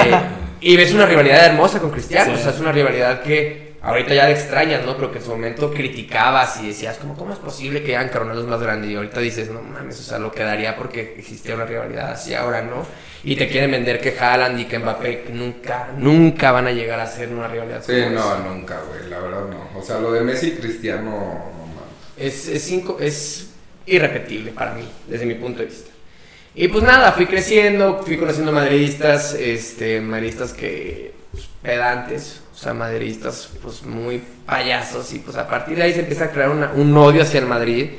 y ves una rivalidad hermosa con Cristiano, Sí. o sea, es una rivalidad que ahorita ya le extrañas, ¿no? Pero que en su momento criticabas y decías, como, ¿cómo es posible que hagan Ronaldo es más grande? Y ahorita dices, no mames, o sea, lo quedaría porque existía una rivalidad así ahora, ¿no? Y te quieren vender que Haaland y que Mbappé nunca, nunca van a llegar a ser una rivalidad. Sí, como no, esa. nunca, güey, la verdad no. O sea, lo de Messi y Cristiano, no mames. Es, es, cinco- es irrepetible para mí, desde mi punto de vista. Y pues nada, fui creciendo, fui conociendo madridistas, este, madridistas que, pues, pedantes, sea, madridistas, pues, muy payasos, y pues a partir de ahí se empieza a crear una- un odio hacia el Madrid,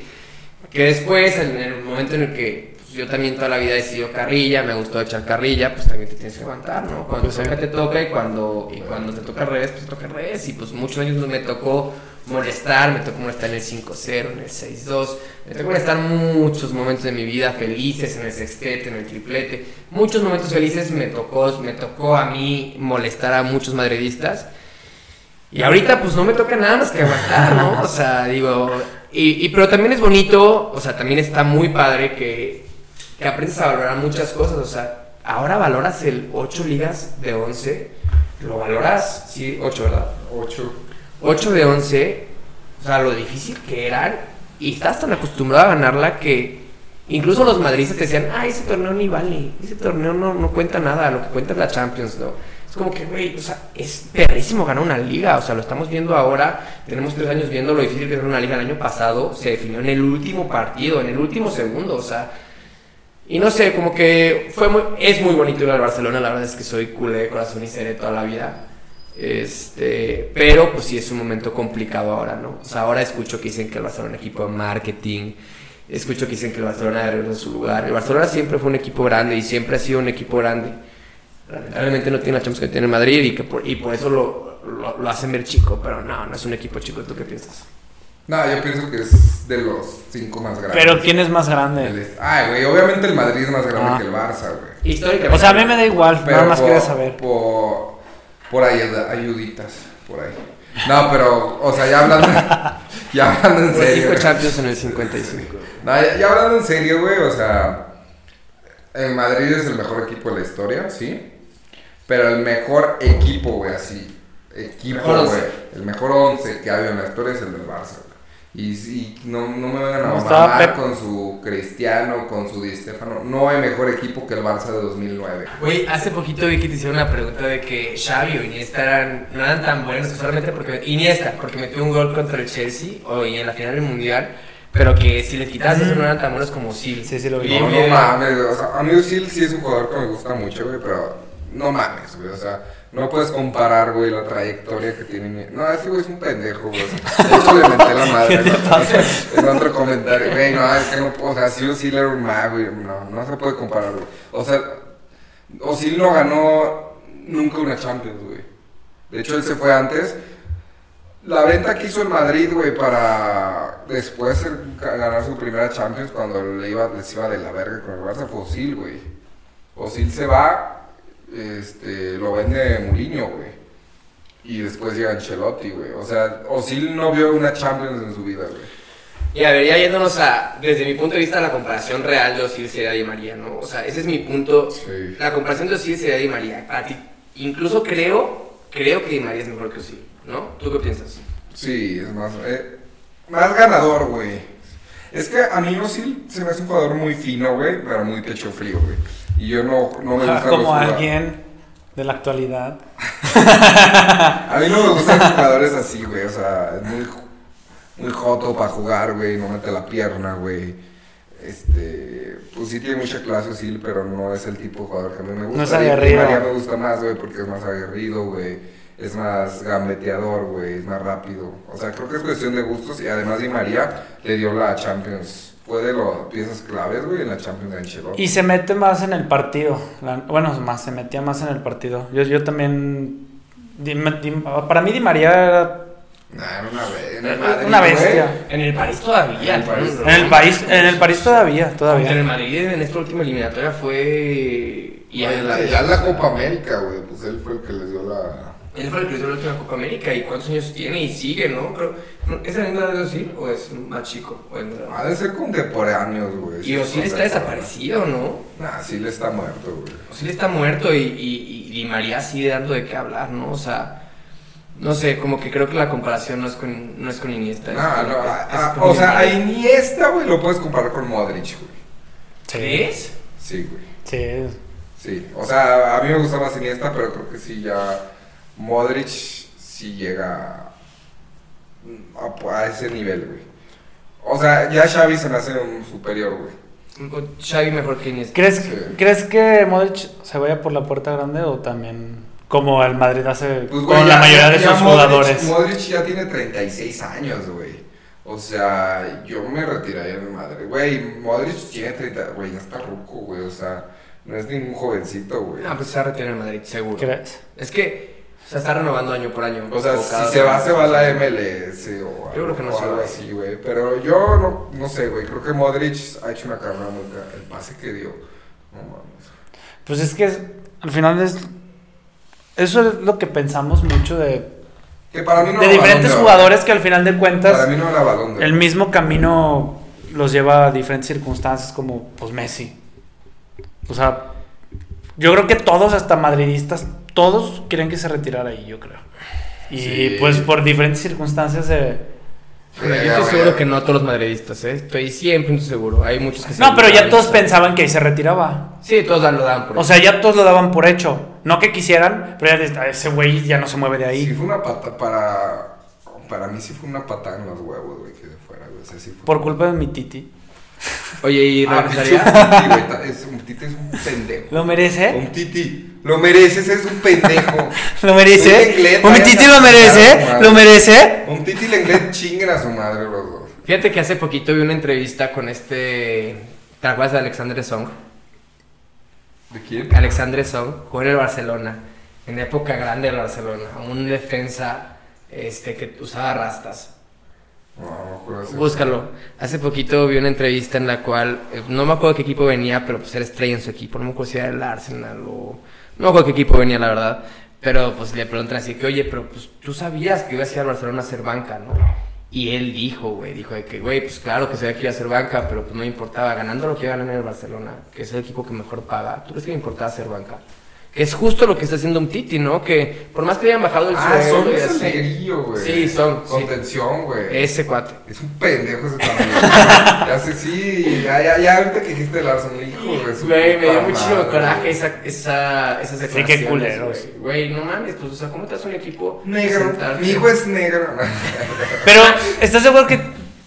que después, en el momento en el que pues, yo también toda la vida he decidido carrilla, me gustó echar carrilla, pues también te tienes que aguantar, ¿no? Cuando Pues toca, te toca, y cuando, y cuando te toca al revés, pues te toca al revés, y pues muchos años me tocó molestar, me tocó molestar en el 5-0, en el 6-2, me tocó molestar muchos momentos de mi vida felices, en el sextete, en el triplete, muchos momentos felices me tocó, me tocó a mí molestar a muchos madridistas, y ahorita pues no me toca nada más que aguantar, ¿no? O sea, digo, y, pero también es bonito, o sea, también está muy padre que, que aprendes a valorar muchas cosas, o sea, ahora valoras el 8 ligas de 11, lo valoras, sí, 8, ¿verdad? Ocho. 8 de 11, o sea, lo difícil que eran, y estás tan acostumbrado a ganarla que Incluso los madridistas te decían, ah, ese torneo ni vale, ese torneo no, no cuenta nada, lo que cuenta es la Champions, ¿no? Es como que, güey, o sea, es perrísimo ganar una liga, o sea, lo estamos viendo ahora, tenemos tres años viendo lo difícil que es una liga el año pasado, se definió en el último partido, en el último segundo, o sea, y no sé, como que fue muy, es muy bonito ir al Barcelona, la verdad es que soy culé de corazón y seré toda la vida. Este, pero pues sí es un momento complicado ahora, ¿no? O sea, ahora escucho que dicen que el Barcelona es un equipo de marketing, escucho que dicen que el Barcelona debe en su lugar. El Barcelona siempre fue un equipo grande y siempre ha sido un equipo grande. Lamentablemente no tiene la Champions que tiene Madrid y, que por, y por eso lo, lo, lo hacen ver chico, pero no, no es un equipo chico. ¿Tú qué piensas? No, yo pienso que es de los cinco más grandes. Pero ¿quién es más grande? El Ay, güey, obviamente el Madrid es más grande Ah. que el Barça, güey. Históricamente. O sea, a mí me da igual, Pero nada más por, quería saber. Por, por ahí, ayuditas, por ahí. No, pero, o sea, ya hablando, ya hablando en serio. cinco güey. Champions en el 55. No, ya, ya hablando en serio, güey, o sea, el Madrid es el mejor equipo de la historia, sí. Pero el mejor equipo, güey, así. Equipo, güey. El mejor once que ha habido en la historia es el del Barça, güey. Y, y no, no me vengan a mamar Pep. con su Cristiano, con su Di Stefano. No hay mejor equipo que el Barça de 2009. Güey, hace poquito vi que te hicieron una pregunta de que Xavi o Iniesta eran, no eran tan buenos, solamente porque Iniesta, porque metió un gol contra el Chelsea o en la final del mundial, pero que si les quitas eso no eran tan buenos como Sil. Sí, sí lo vi. No, no mames, o sea, a mí Özil sí es un jugador que me gusta mucho, güey, pero no mames, güey, o sea, no puedes comparar, güey, la trayectoria que tiene. No, ese güey es un pendejo, güey. o De hecho, le menté la madre en otro comentario, güey, no, es que no, o sea, sí Özil era un mago, güey, no, no se puede comparar, güey. O sea, Özil no ganó nunca una Champions, güey. De hecho, él se fue antes. La venta que hizo el Madrid, güey, para después ganar su primera Champions cuando le iba, les iba de la verga con el Barça fue Osil, güey. Osil se va, este, lo vende Mourinho, güey. Y después llega Ancelotti, güey. O sea, Osil no vio una Champions en su vida, güey. Y a ver, ya yéndonos a, desde mi punto de vista, la comparación real de Osil sería Di María, ¿no? O sea, ese es mi punto. Sí. La comparación de Osil sería Di María. Para ti, incluso creo, creo que Di María es mejor que Osil, ¿no? ¿Tú qué piensas? Sí, es más, eh, más ganador, güey. Es que a mí Osil se me hace un jugador muy fino, güey, pero muy pecho frío, güey. Y yo no, no me gusta Como alguien de la actualidad. A mí no me gustan jugadores así, güey. O sea, es muy, muy joto para jugar, güey. No mete la pierna, güey. Este, pues sí tiene mucha clase, sí, pero no es el tipo de jugador que a mí me gusta. No es aguerrido. María me gusta más, güey, porque es más aguerrido, güey. Es más gambeteador, güey. Es más rápido. O sea, creo que es cuestión de gustos. Y además Di María le dio la Champions. Fue de las piezas claves, güey, en la Champions de Ancelotti. Y se mete más en el partido. La- bueno, más, se metía más en el partido. Yo, yo también. Di- Di- para mí, Di María era. Nah, era una, be- en el Una güey. bestia. En el París todavía. En el París. En el país, en el París todavía, Contra el todavía. Madrid en esta última eliminatoria fue. Y Oye, la- ya en la Copa América, güey, pues él fue el que les dio la... Él fue el que hizo la última Copa América. ¿Y cuántos años tiene? Y sigue, ¿no? Creo. ¿Es la misma de Osil o es más chico? O en- Ha de ser contemporáneos, güey. Y Osil está desaparecido, ¿no? Nah, sí le está muerto, güey. Osil está muerto y, y, y María sigue dando de qué hablar, ¿no? O sea, no sé, como que creo que la comparación no es con, no es con Iniesta. es Nah, con- no, es- a- es a- con o sea, a. Iniesta, güey, lo puedes comparar con Modric, güey. ¿Crees? Sí, güey. Sí. Sí. O sea, a mí me gusta más Iniesta, pero creo que sí ya... Modric sí llega a, a ese nivel, güey. O sea, ya Xavi se me hace un superior, güey. Xavi mejor que Iniesta. ¿Crees, Sí. ¿Crees que Modric se vaya por la puerta grande o también como el Madrid hace Pues, con la mayoría de ya sus Modric- jugadores? Modric ya tiene 36 años, güey. O sea, yo me retiraría de madre. Güey, Modric tiene 30, güey, ya está ruco, güey. O sea, no es ningún jovencito, güey. Ah, pues se va a retirar en Madrid, seguro. ¿Crees? Es que se está renovando año por año. O sea, si se va, se va a la MLS o, Yo creo que no o se algo va. así, güey. Pero yo no, no sé, güey. Creo que Modric ha hecho una carrera muy ca- El pase que dio. No mames. Pues es que es- al final es eso es lo que pensamos mucho de, Que para mí no de diferentes balón jugadores que al final de Para cuentas mí no era balón de el mismo camino los lleva a diferentes circunstancias como pues Messi. O sea, yo creo que todos, hasta madridistas, todos quieren que se retirara ahí, yo creo. Y Sí. pues por diferentes circunstancias se, Bueno, yo Eh, estoy seguro que no todos los madridistas, ¿eh? Estoy siempre seguro. Hay muchos que se No, pero ya todos pensaban que ahí se retiraba. Sí, todos lo daban por O sea, ya todos lo daban por hecho. No que quisieran, pero ya de- ese güey ya no se mueve de ahí. Sí, fue una pata para. Para mí sí fue una patada en los huevos, güey, que de fuera, güey. O sea, sí fue- Por culpa de mi titi. Oye, ¿y Ah, regresaría? pinche Titi, güey, ta- es un titi es un pendejo. ¿Lo merece? Un titi. Lo mereces, es un pendejo. ¿Lo merece? ¿Un titi lo merece? ¿Lo merece? Un titi le inglés chinguen a su madre los dos. Fíjate que hace poquito vi una entrevista con este... ¿Te acuerdas de Alexandre Song? ¿De quién? Alexandre Song jugó en el Barcelona, en la época grande del Barcelona, un defensa este, que usaba rastas. Búscalo. Hace poquito vi una entrevista en la cual, eh, no me acuerdo qué equipo venía, pero pues era estrella en su equipo, no me acuerdo si era el Arsenal o... No me acuerdo qué equipo venía, la verdad. Pero pues le preguntan así que, oye, pero pues tú sabías que ibas a ir al Barcelona a hacer banca, ¿no? Y él dijo, güey, dijo de que, güey, pues claro que sabía que iba a hacer banca, pero pues no me importaba, ganando lo que iba a ganar en el Barcelona, que es el equipo que mejor paga, ¿tú crees que me importaba hacer banca? Es justo lo que está haciendo un Titi, ¿no? Que por más que le hayan bajado el Ah, sueldo son y así- güey. Sí, son, sí. Contención, güey. Ese cuate. Es un pendejo ese también. ya sé, sí, ya, ya, ya ahorita que dijiste el Arsenal, hijo de su Güey, me dio muchísimo coraje güey. esa, esa, esas qué declaraciones. culeros. Güey, Güey, no mames, pues, o sea, ¿cómo te hace un equipo? Negro, mi hijo es negro. Pero, ¿estás seguro que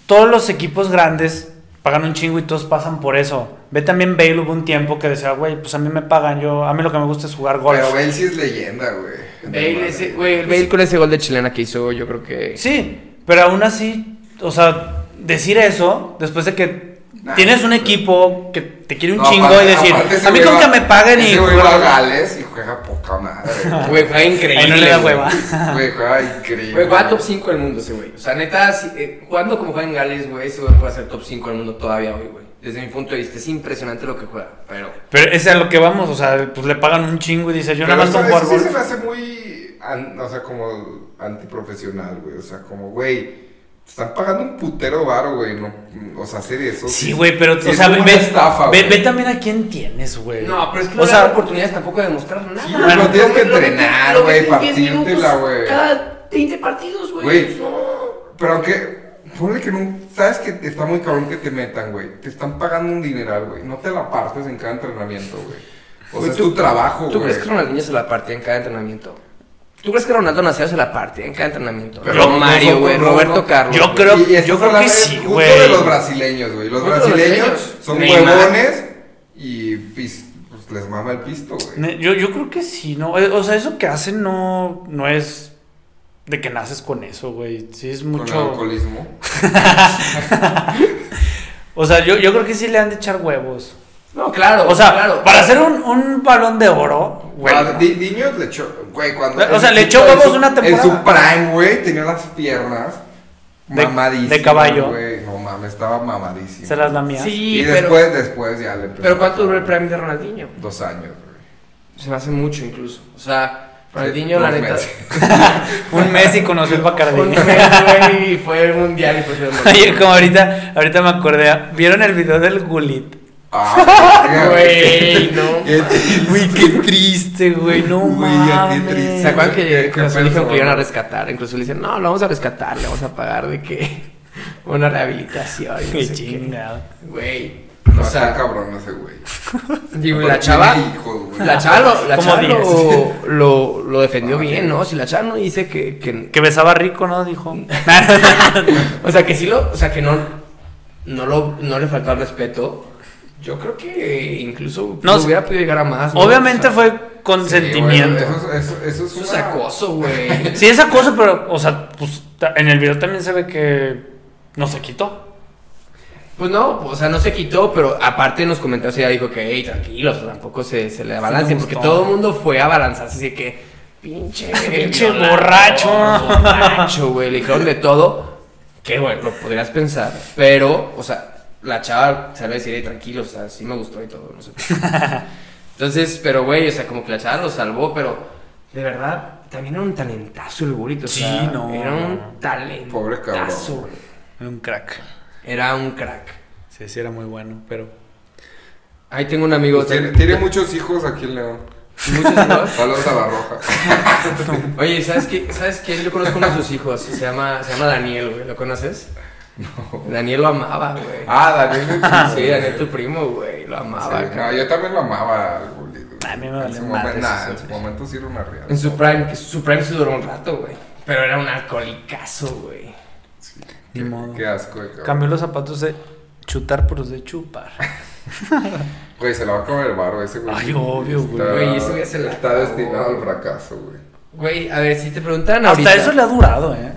todos los equipos grandes pagan un chingo y todos pasan por eso? Ve también Bale hubo un tiempo que decía, güey, pues a mí me pagan, yo, a mí lo que me gusta es jugar golf. Pero Bale sí es leyenda, güey. Bale, ese, güey, Bale con ese gol de chilena que hizo, yo creo que... Sí, pero aún así, o sea, decir eso después de que Nah, tienes un equipo que te quiere un No, chingo aparte- y decir, a mí con que me paguen y güey va a Gales y juega poca madre. Güey, juega increíble. Ahí no le da güey. hueva. Güey, juega increíble. Güey, juega top 5 del mundo ese güey. O sea, neta, si- eh, jugando como juega en Gales, güey, ese güey puede ser top 5 del mundo todavía hoy, güey. Desde mi punto de vista, es impresionante lo que juega, pero... Pero es a lo que vamos, o sea, pues le pagan un chingo y dice, yo nada más con jugar eso sí se me hace muy, an- o sea, como antiprofesional, güey. O sea, como, güey, están pagando un putero varo, güey. No, o sea, hacer eso. Sí, güey, pero, sí o sea, ve, estafa, ve, güey. ve también a quién tienes, güey. No, pero es que o no sea, da oportunidades tampoco de demostrar nada. Sí, Bueno, no tienes que entrenar, güey, tienes 10 partírtela, güey. Cada 20 partidos, güey. Güey. pues no. Pero aunque, ponle que no, sabes que está muy cabrón que te metan, güey. Te están pagando un dineral, güey. No te la partes en cada entrenamiento, güey. O sea, es tu trabajo, ¿Tú güey. crees que Ronaldinho se la partía en cada entrenamiento? ¿Tú crees que Ronaldo Nazario se la partía en cada entrenamiento? Pero Mario, güey, no, Roberto no. Carlos. Yo creo- Y- y estás yo creo que sí, güey. de los brasileños, güey. Los brasileños son huevones y pis- pues, les mama el pisto, güey. Yo, yo creo que sí, ¿no? Eh, O sea, eso que hacen no, no es de que naces con eso, güey. Sí es Con el mucho... alcoholismo. O sea, yo, yo creo que sí le han de echar huevos. No, claro. O sea, claro. para hacer un, un balón de oro, güey. Ah, Di- Diño le echó, güey, cuando... O sea, le echó huevos una temporada. En su prime, güey, tenía las piernas De- mamadísimas, de caballo. güey. No mames, estaba mamadísimo. Se las lamía. Sí, y pero... después, después ya le empezó Pero ¿cuánto duró el prime de Ronaldinho? Dos años, güey. Se me hace mucho incluso. O sea, Ronaldinho, la neta... Un mes y conoció el Bacardí. Un mes, güey, y fue el mundial y pues el mundial. Oye, como ahorita, ahorita me acordé, ¿vieron el video del Gulit? Ah, Güey, no. Qué triste. Güey, qué triste, güey, no mames. ¿Se acuerdan que Cruz dijeron que lo iban a rescatar? Incluso le dicen, no, lo vamos a rescatar, le vamos a pagar de que una rehabilitación. no Qué chingado. Güey. No, O sea, está cabrón ese güey. la chava. hijos. La chava, lo, la chava lo, lo, lo defendió Ah, bien. ¿no? Si la chava no dice que, que, Que besaba rico, ¿no? Dijo. O sea, que sí lo. O sea, que no. No, lo, no le faltó al respeto. Yo creo que incluso No, no, hubiera podido llegar a más. ¿no? Obviamente O sea, fue consentimiento. Sí, eso, eso, eso es Eso es acoso, güey. Sí, es acoso, pero, o sea, pues en el video también se ve que no se quitó. Pues no, o sea, no se quitó, pero aparte en los comentarios ella dijo que, hey, tranquilos, tampoco se, se le abalancen, porque todo el mundo fue a abalanzarse, así que, pinche, Pinche borracho. borracho, güey, le dijeron de todo, que bueno, lo podrías pensar, pero, o sea, la chava se va a decir, tranquilo, o sea, sí me gustó y todo, no sé. Entonces, pero güey, o sea, como que la chava lo salvó, pero de verdad, también era un talentazo el burrito, o Sí, sea, no, era un talentazo, Pobre cabrón. güey. Era un crack. Era un crack. Sí, sí, era muy bueno, pero. Ahí tengo un amigo. Pues tiene, tiene muchos hijos aquí en León. Muchos hijos. Saludos a la roja. Oye, ¿sabes qué? ¿Sabes qué? Yo conozco uno de sus hijos. Se llama, se llama Daniel, güey. ¿Lo conoces? Daniel lo amaba, güey. Ah, Daniel. Sí, Daniel, tu primo, güey. Lo amaba, Sí, no, yo también lo amaba al güey. A mí me En vale su madre nah, eso, en su güey. momento sí era una real. En su prime, que su prime se duró un rato, güey. Pero era un alcoholicazo, güey. Ni modo. Qué asco, cabrón. Cambió los zapatos de chutar por los de chupar. Güey, se la va a comer el barro ese, güey. Ay, obvio, güey. Está- Güey, ese güey se la Está destinado al güey. fracaso, güey. Güey, a ver, si te preguntaran Hasta ahorita... eso le ha durado, ¿eh?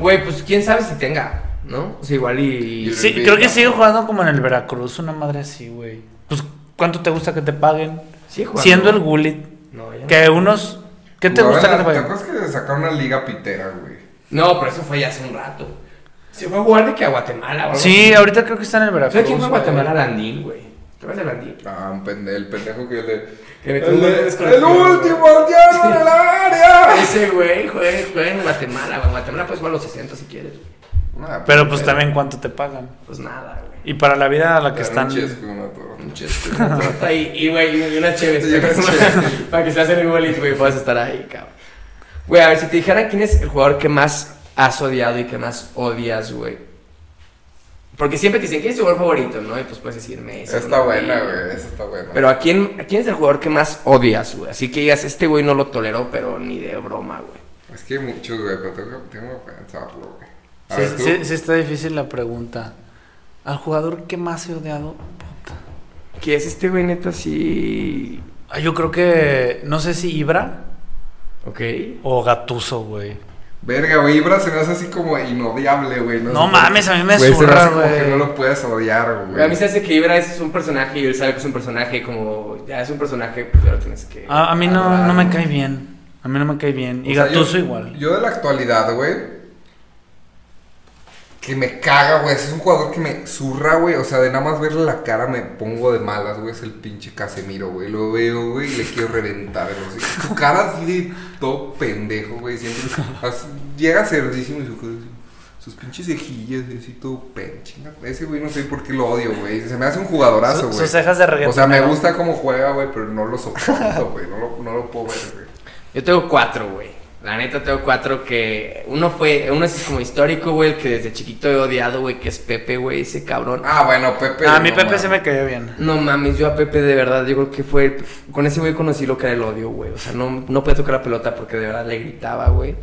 Güey, pues quién sabe si tenga, ¿no? O sea, igual y... Y- Sí, creo que sigue jugando como en el Veracruz, una madre así, güey. Pues, ¿cuánto te gusta que te paguen? Sigue jugando. Siendo el Gullit. No, ya no. Que unos. ¿Qué te gusta que te la- ¿Te paguen? acuerdas que sacaron una liga pitera, güey? No, pero eso fue ya hace un rato. Se fue a jugar de que a Guatemala, güey. Sí, ahorita creo que está en el Veracruz. ¿Sabes quién fue a güey. Guatemala? Landín, güey. ¿Te acuerdas de Landín? Ah, un pende- el pendejo que yo le. El, el último aldeano en el área. Ese güey juega, juega en Guatemala, güey. En Guatemala puedes jugar a los 60 si quieres. Pero pues también cuánto te pagan. Pues nada, güey. Y para la vida a la que están. un chesco, una. Un chesco, una torta y, y, güey, y una chévere. Y una chévere. Para que se hacen iguales, güey, puedas estar ahí, cabrón. Güey, a ver, si te dijeran quién es el jugador que más has odiado y que más odias, güey. Porque siempre te dicen, ¿quién es tu jugador favorito? ¿No? Y pues puedes decir Messi. Está Ronaldinho. buena, güey. Esa está buena. Pero ¿a quién, ¿a quién es el jugador que más odias, güey? Así que digas, este güey no lo tolero, pero ni de broma, güey. Es que hay muchos, güey, pero tengo, tengo que pensarlo, güey. A Sí, ver, tú. sí, sí está difícil la pregunta. Al jugador que más he odiado. Puta. ¿Qué es este güey neta así? Ah, yo creo que. No sé si Ibra Ok. o Gatuso, güey. Verga, güey. Ibra se me hace así como inodiable, güey. No, sé mames, a mí me Güey, se zurra, hace como que güey. no lo puedes odiar, güey. A mí se hace que Ibra es un personaje y él sabe que es un personaje como... Ya es un personaje, pues ya lo tienes que... A, a mí no, adorar, no me cae bien. A mí no me cae bien. Y O sea, Gatuso yo- igual. Yo de la actualidad, güey. Que me caga, güey. Es un jugador que me zurra, güey. O sea, de nada más verle la cara me pongo de malas, güey. Es el pinche Casemiro, güey. Lo veo, güey, y le quiero reventar. güey. Así, Su cara así de todo pendejo, güey. Siempre así, llega cerdísimo y su cara así, Sus pinches cejillas, así todo pen. Ese güey no sé por qué lo odio, güey. Se me hace un jugadorazo, Su- güey. sus cejas de reggaetón. O sea, me gusta cómo juega, güey, pero no lo soporto, güey. No lo, no lo puedo ver, güey. Yo tengo cuatro, güey. La neta tengo cuatro que... Uno fue... Uno es como histórico, güey, el que desde chiquito he odiado, güey, que es Pepe, güey, ese cabrón. Ah, bueno, Pepe. A mí no Pepe mames. se me cayó bien. No mames, yo a Pepe de verdad, yo creo que fue... el- Con ese güey conocí lo que era el odio, güey. O sea, no, no podía tocar la pelota porque de verdad le gritaba, güey.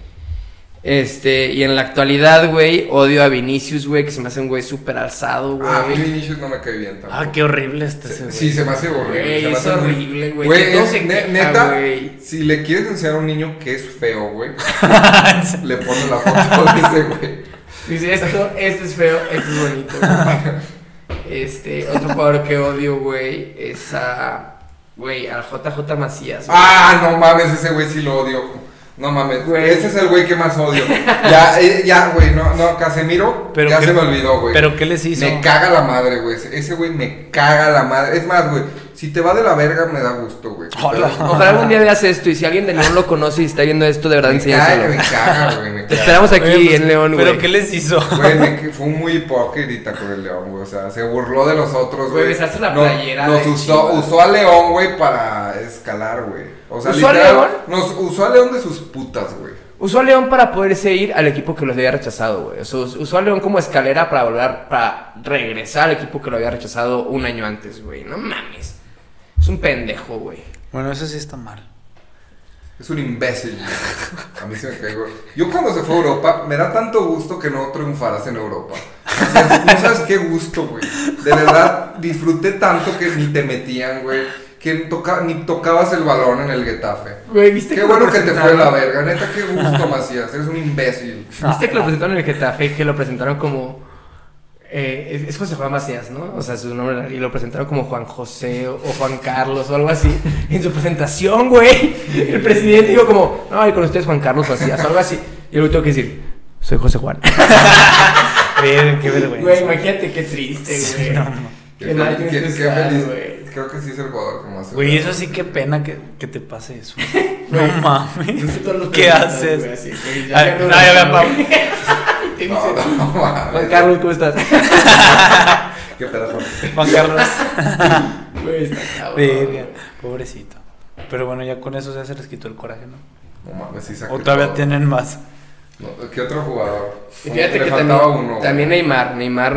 Este, y en la actualidad, güey, odio a Vinicius, güey, que se me hace un güey súper alzado, güey. Ah, a mí Vinicius no me cae bien tampoco. Ah, qué horrible este Se- güey. Sí, se me hace horrible. Güey, se me es hace horrible, güey. Güey, que todo es se ne- queja, neta, güey. si le quieres enseñar a un niño que es feo, güey, le pones la foto de ese güey. Dice, esto, esto es feo, esto es bonito. güey. Este, otro jugador que odio, güey, es a. Güey, al JJ Macías. güey. Ah, no mames, ese güey sí lo odio. No mames, Güey. ese es el güey que más odio. Ya, eh, ya, güey, no, no, Casemiro, Pero ya qué- se me olvidó, güey. ¿Pero qué les hizo? Me caga la madre, güey. Ese güey me caga la madre. Es más, güey, si te va de la verga, me da gusto, güey. Ojalá algún día veas esto y si alguien de León lo conoce y está viendo esto, de verdad caga, me enséñaselo. caga, güey, me Te esperamos aquí Oye, pues, en León, güey. ¿Pero qué les hizo? Güey, me que- fue muy hipócrita con el León, güey. O sea, se burló de los otros, Güey, güey. besarse la No- playera Nos de usó, Chivas. usó a León, güey, para escalar, güey. O sea, ¿Usó a literal, León? Nos usó a León de sus putas, güey. Usó a León para poderse ir al equipo que los había rechazado, güey. O sea, us- usó a León como escalera para volver, para regresar al equipo que lo había rechazado un año antes, güey. No mames. Es un pendejo, güey. Bueno, eso sí está mal. Es un imbécil. güey. A mí se me caigo. Yo cuando se fue a Europa, me da tanto gusto que no triunfaras en Europa. O sea, no sabes qué gusto, güey. De verdad, disfruté tanto que ni te metían, güey. Que toca- ni tocabas el balón en el Getafe. Güey, ¿viste Qué que bueno lo que te fue la verga. Neta, qué gusto, Macías. Eres un imbécil. ¿Viste que lo presentaron en el Getafe? Que lo presentaron como. Eh, es- José Juan Macías, ¿no? O sea, su nombre. Y lo presentaron como Juan José o, o Juan Carlos o algo así. En su presentación, güey. El presidente dijo como. No, y con ustedes Juan Carlos Macías o algo así. Y luego tengo que decir. Soy José Juan. Bien, qué vergüenza. Güey, imagínate qué triste, Sí, güey. no, no. Qué, mal feliz. güey. Creo que sí es el jugador que más. Güey, eso sí qué pena que, que te pase eso. No mames. ¿Qué haces? güey, así, Ay, no, la- ya vea, Pablo. Te dice, No, no, mames. Juan Carlos, ¿cómo estás? Qué pedazo. Juan Carlos. Güey, está cabrón. Verga, pobrecito. Pero bueno, ya con eso ya se les quitó el coraje, ¿no? No mames, sí O todavía todo. tienen más. No, ¿Qué otro jugador? Fíjate que también, uno, también. Neymar, Neymar,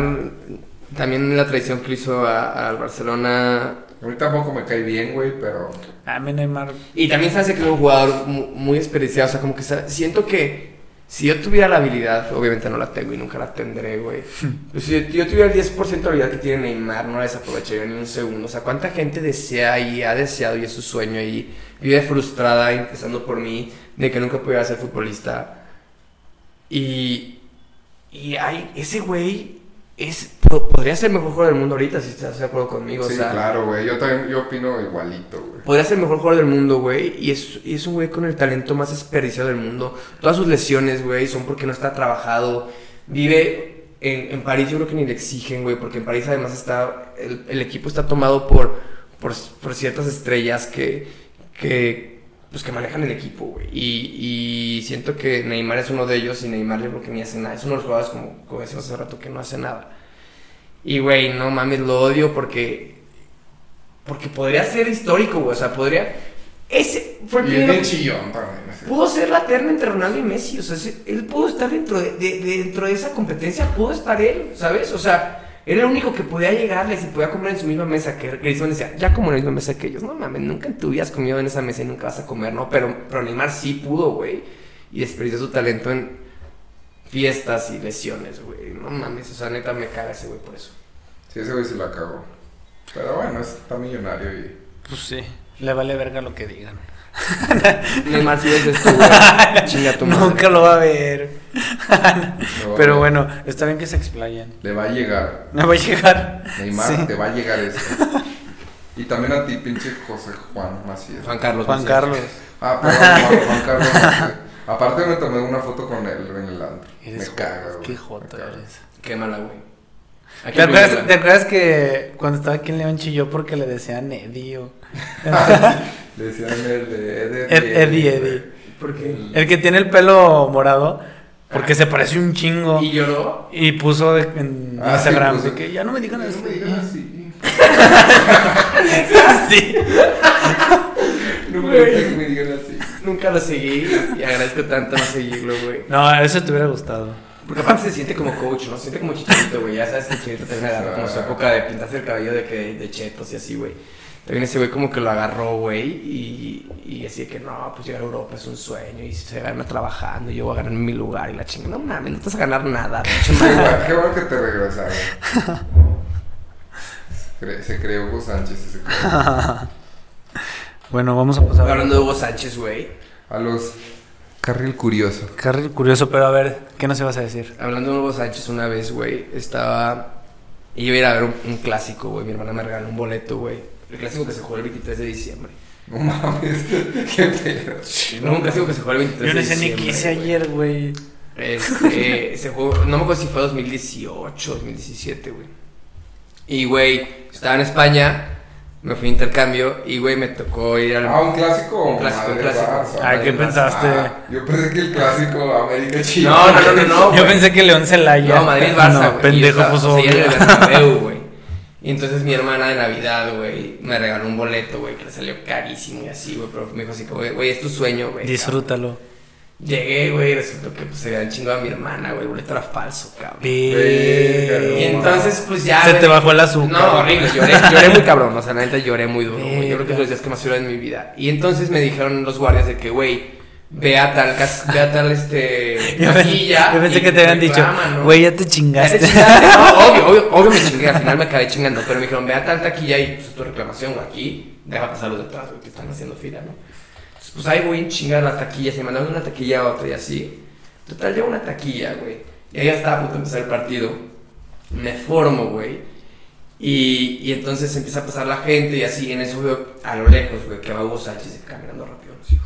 también la traición que hizo al Barcelona. A mí tampoco me cae bien, güey, pero... A mí Neymar. Y también se hace que es un jugador mu- muy desperdiciado, o sea, como que siento que si yo tuviera la habilidad, obviamente no la tengo y nunca la tendré, güey. Pero si yo, yo tuviera el 10% de habilidad que tiene Neymar, no la desaprovecharía ni un segundo. O sea, ¿cuánta gente desea y ha deseado y es su sueño y vive frustrada, empezando por mí, de que nunca pudiera ser futbolista? Y, y hay, ese güey es, podría ser el mejor jugador del mundo ahorita, si estás de acuerdo conmigo. sí, o sea, claro, güey. Yo también yo opino igualito, güey. Podría ser el mejor jugador del mundo, güey. Y es, y es un güey con el talento más desperdiciado del mundo. Todas sus lesiones, güey, son porque no está trabajado. Vive en, en París, yo creo que ni le exigen, güey. Porque en París además está. El, el equipo está tomado por, por, por ciertas estrellas que. que pues que manejan el equipo, güey. Y, y siento que Neymar es uno de ellos. Y Neymar yo creo que ni hace nada. Es uno de los jugadores, como, como decíamos hace rato, que no hace nada. Y, güey, no mames, lo odio porque porque podría ser histórico, güey. O sea, podría. Ese fue el Y es primero chillón también. Pudo ser la terna entre Ronaldo y Messi. O sea, él pudo estar dentro de, de- de- dentro de esa competencia. Pudo estar él, ¿sabes? O sea, era el único que podía llegarles y podía comer en su misma mesa. Que Griezmann decía, ya como en la misma mesa que ellos. No mames, nunca vida has comido en esa mesa y nunca vas a comer, ¿no? Pero, pero Neymar sí pudo, güey. Y desperdició su talento en fiestas y lesiones, güey. No mames, o sea, neta me caga ese güey por eso. Sí, ese güey se la cagó. Pero bueno, está millonario y... Pues sí. Le vale verga lo que digan. Neymar, si ves esto, güey, chinga tu madre. Nunca lo va a ver. le va Pero a- bueno, está bien que se explayen. Le va a llegar. Me va a llegar. Neymar, Sí. te va a llegar eso. Y también a ti, pinche José Juan Macías. Juan Carlos. Juan Macías. Carlos. Ah, perdón, Juan, Juan Carlos. Macías. Aparte me tomé una foto con él en el antro. Eres Me caga, güey. Qué joto eres. Qué mala, güey. ¿Te acuerdas, prohibirla. ¿Te acuerdas que cuando estaba aquí en León chilló porque le decían Eddie? o- Le decían el de Eddie. Ed- Eddie, Eddie. ¿Por qué? El que tiene el pelo morado, porque se parece un chingo. ¿Y lloró? Y puso de- en Ah, sí, Instagram puso. de que ya no me digan No así. me digan así. Sí. No me gusta que me digan así. Nunca lo seguí y agradezco tanto no seguirlo, güey. No, eso te hubiera gustado. Porque aparte se siente como coach, ¿no? Se siente como chicharito, güey. Ya sabes que chicharito también agarró como su época de pintarse el cabello de, que, de chetos y así, güey. También ese güey como que lo agarró, güey. Y, y así de que no, pues llegar a Europa es un sueño y se gana trabajando y yo voy a ganar mi lugar y la chingada. No mames, no te vas a ganar nada, pinche Qué bueno, qué bueno que te regresaron. Se cre- Se creó Hugo Sánchez ese cabrón. Bueno, vamos a pasar. Hablando de Hugo Sánchez, güey. A los Carril Curioso. Carril curioso, pero a ver, ¿qué nos ibas a decir? Hablando de Hugo Sánchez una vez, güey, estaba... Y yo iba a ir a ver un, un clásico, güey. Mi hermana me regaló un boleto, güey. El clásico que se jugó el 23 de diciembre. No mames, qué pedo. No, un clásico que se jugó el 23 Yo no de sé ni diciembre. qué hice ayer, güey. Este, se jugó, no me acuerdo si fue 2018, 2017, güey. Y, güey, estaba en España, me fui a intercambio y, güey, me tocó ir al... Ah, un clásico. Un clásico, un clásico. Barça. Ay, ¿qué Madrid, pensaste? Ah, yo pensé que el clásico América Chile. No, no, no, no, no, Yo pensé que León Celaya. No, Madrid-Barça, No, güey. pendejo, pues obvio. Güey. Y entonces mi hermana de Navidad, güey, me regaló un boleto, güey, que le salió carísimo y así, güey. Pero me dijo así, que, güey, güey, es tu sueño, güey. Disfrútalo. Llegué, güey, y resultó que pues, se habían chingado a mi hermana, güey. El boleto era falso, cabrón. Y entonces, pues ya. Se güey, te bajó el azúcar. No, horrible, lloré, lloré muy cabrón. O sea, la neta lloré muy duro, güey. Yo creo que es los días que más lloré en mi vida. Y entonces me dijeron los guardias de que, güey, ve a tal, cas- ve a tal, este. Yo, taquilla yo pensé que te habían dicho, güey, ya te Ya te chingaste. chingaste, no, obvio, obvio, obvio me chingué, al final me acabé chingando, pero me dijeron, ve a tal taquilla y pues tu reclamación, güey, aquí, deja pasar los detrás, güey, que están haciendo fila, ¿no? Pues ahí voy a chingar las taquillas y mandaron una taquilla a otra y así. Total, llevo una taquilla, güey, y ahí estaba a punto de empezar el partido, me formo, güey, y, y entonces empieza a pasar la gente y así, en eso veo a lo lejos, güey, que va Hugo Sánchez caminando rápido, así,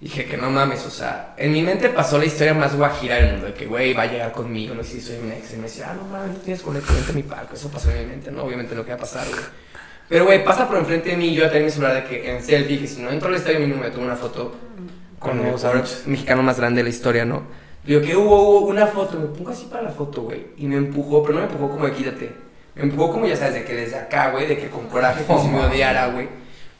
Dije que no mames, o sea, en mi mente pasó la historia más guajira del mundo, de que, güey, va a llegar conmigo, no sé si soy un ex, y me decía, ah, no mames, no tienes a mi palco, eso pasó en mi mente, no, obviamente no queda pasar, güey. Pero, güey, pasa por enfrente de mí, y yo tengo mi celular de que en selfie, que si no entro al estadio mínimo me tomo una foto con el jugador mexicano más grande de la historia, ¿no? Digo, que hubo, hubo una foto, me pongo así para la foto, güey, y me empujó, pero no me empujó como de quítate, me empujó como, ya sabes, de que desde acá, güey, de que con coraje, como si me odiara, güey.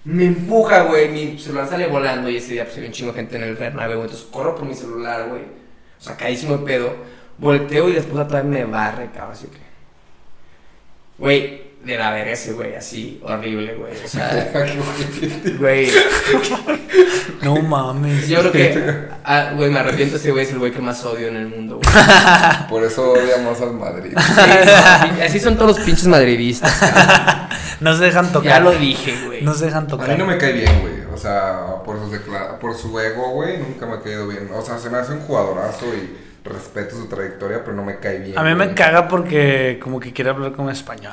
Me empuja, güey. Mi celular sale volando y ese día pues había un chingo de gente en el Bernabéu. Entonces corro por mi celular, güey. O sea, caísimo de pedo. Volteo y después atrás me barre, cabrón. Así que. Güey, de la verga ese, güey. Así, horrible, güey. O sea, güey. No mames. Yo creo que. ah, Güey, me arrepiento. Ese güey es el güey que más odio en el mundo, güey. Por eso odiamos al Madrid. Sí, no, así son todos los pinches madridistas. cabrón. No se dejan tocar. Ya lo dije, güey. No se dejan A tocar. mí no me cae bien, güey. O sea, por, sus decla- por su ego, güey, nunca me ha caído bien. O sea, se me hace un jugadorazo y respeto su trayectoria, pero no me cae bien. A mí me caga porque como que quiere hablar como español.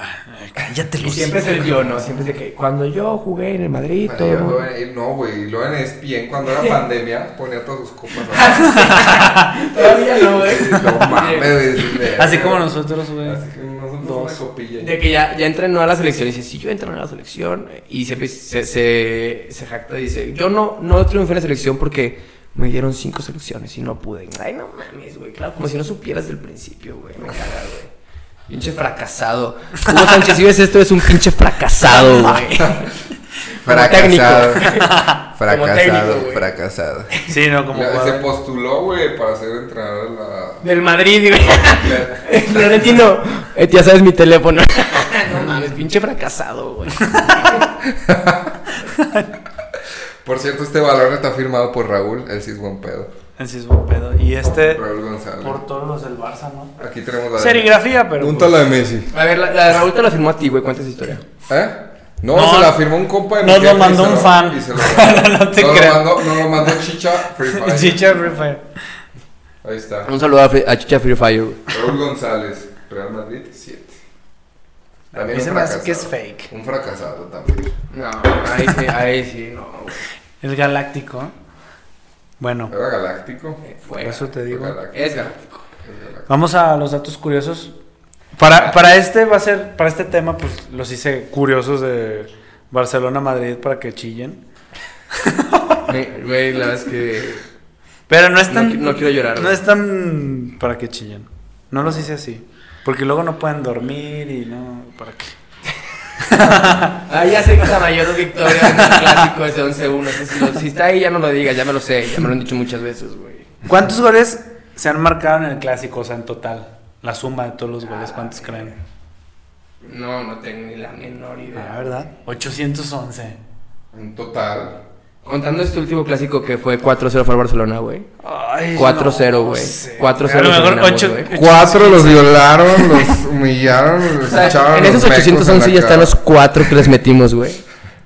Cállate, Y siempre es el yo, ¿no? Siempre es de que cuando yo jugué en el Madrid, Bueno, todo. yo No, güey, luego en ESPN, cuando era pandemia, ponía todas sus copas. Todavía no, güey. No mames. Así como nosotros, güey. Así que nosotros Dos. una copilla. De que ya, ya entrenó a la selección y dice, si yo entrenó a la selección y siempre se, se, se jacta y dice, yo no, no triunfé en la selección porque me dieron cinco selecciones y no pude. Ay, no mames, güey, claro, como si no supieras del principio, güey, me caga, güey. Pinche fracasado. Hugo Sánchez, si ves esto, es un pinche fracasado, güey. Fracasado. Como Fracasado, técnico, fracasado. Sí, no, como Ya, se postuló, güey, para ser entrenador de la. Del Madrid, güey. Florentino, eh, ya sabes mi teléfono. no mames, pinche fracasado, güey. Por cierto, este balón está firmado por Raúl, él sí es buen pedo. Ese es buen pedo. Y este Raúl González. por todos los del Barça, ¿no? Aquí tenemos la de. Serigrafía, pero. Punta pues, la de Messi. A ver, la, la de Raúl te la firmó a ti, güey, cuenta esa historia. ¿Eh? No, No, se la firmó un compa de nos lo mandó un fan. y se lo- No te nos creo. Lo mandó, nos lo mandó Chicha Free Fire. Chicha Free Fire. Ahí está. Un saludo a, Chicha Free Fire. Raúl González, Real Madrid, 7. A mí se me hace que es fake. Un fracasado también. No, ahí sí, ahí sí, no, güey. El Galáctico. Bueno, Era galáctico. Eh, por Fue. eso te digo. Galáctico. Es galáctico. Es galáctico. Vamos a los datos curiosos. Para, para este va a ser, para este tema, pues los hice curiosos de Barcelona-Madrid para que chillen. Güey, la verdad es que. Pero no es No tan. no quiero llorar, No güey. es tan. para que chillen. No los hice así. Porque luego no pueden dormir y no. ¿Para qué? Ah, ya sé que es la mayor victoria en el clásico ese 11-1. ese Si, lo- si está ahí, ya no lo digas, ya me lo sé, ya me lo han dicho muchas veces, güey. ¿Cuántos goles se han marcado en el clásico? O sea, en total. La suma de todos los goles, ¿cuántos creen? No, no tengo ni la menor idea. Ah, ¿verdad? 811. En total. Contando este último clásico que fue 4-0 para el Barcelona, güey. Ay, 4-0, no güey. sé. 4-0 A lo mejor Cuatro los violaron, los humillaron, los O sea, echaron en esos mecos 811 en ya están los. 4 que les metimos, güey.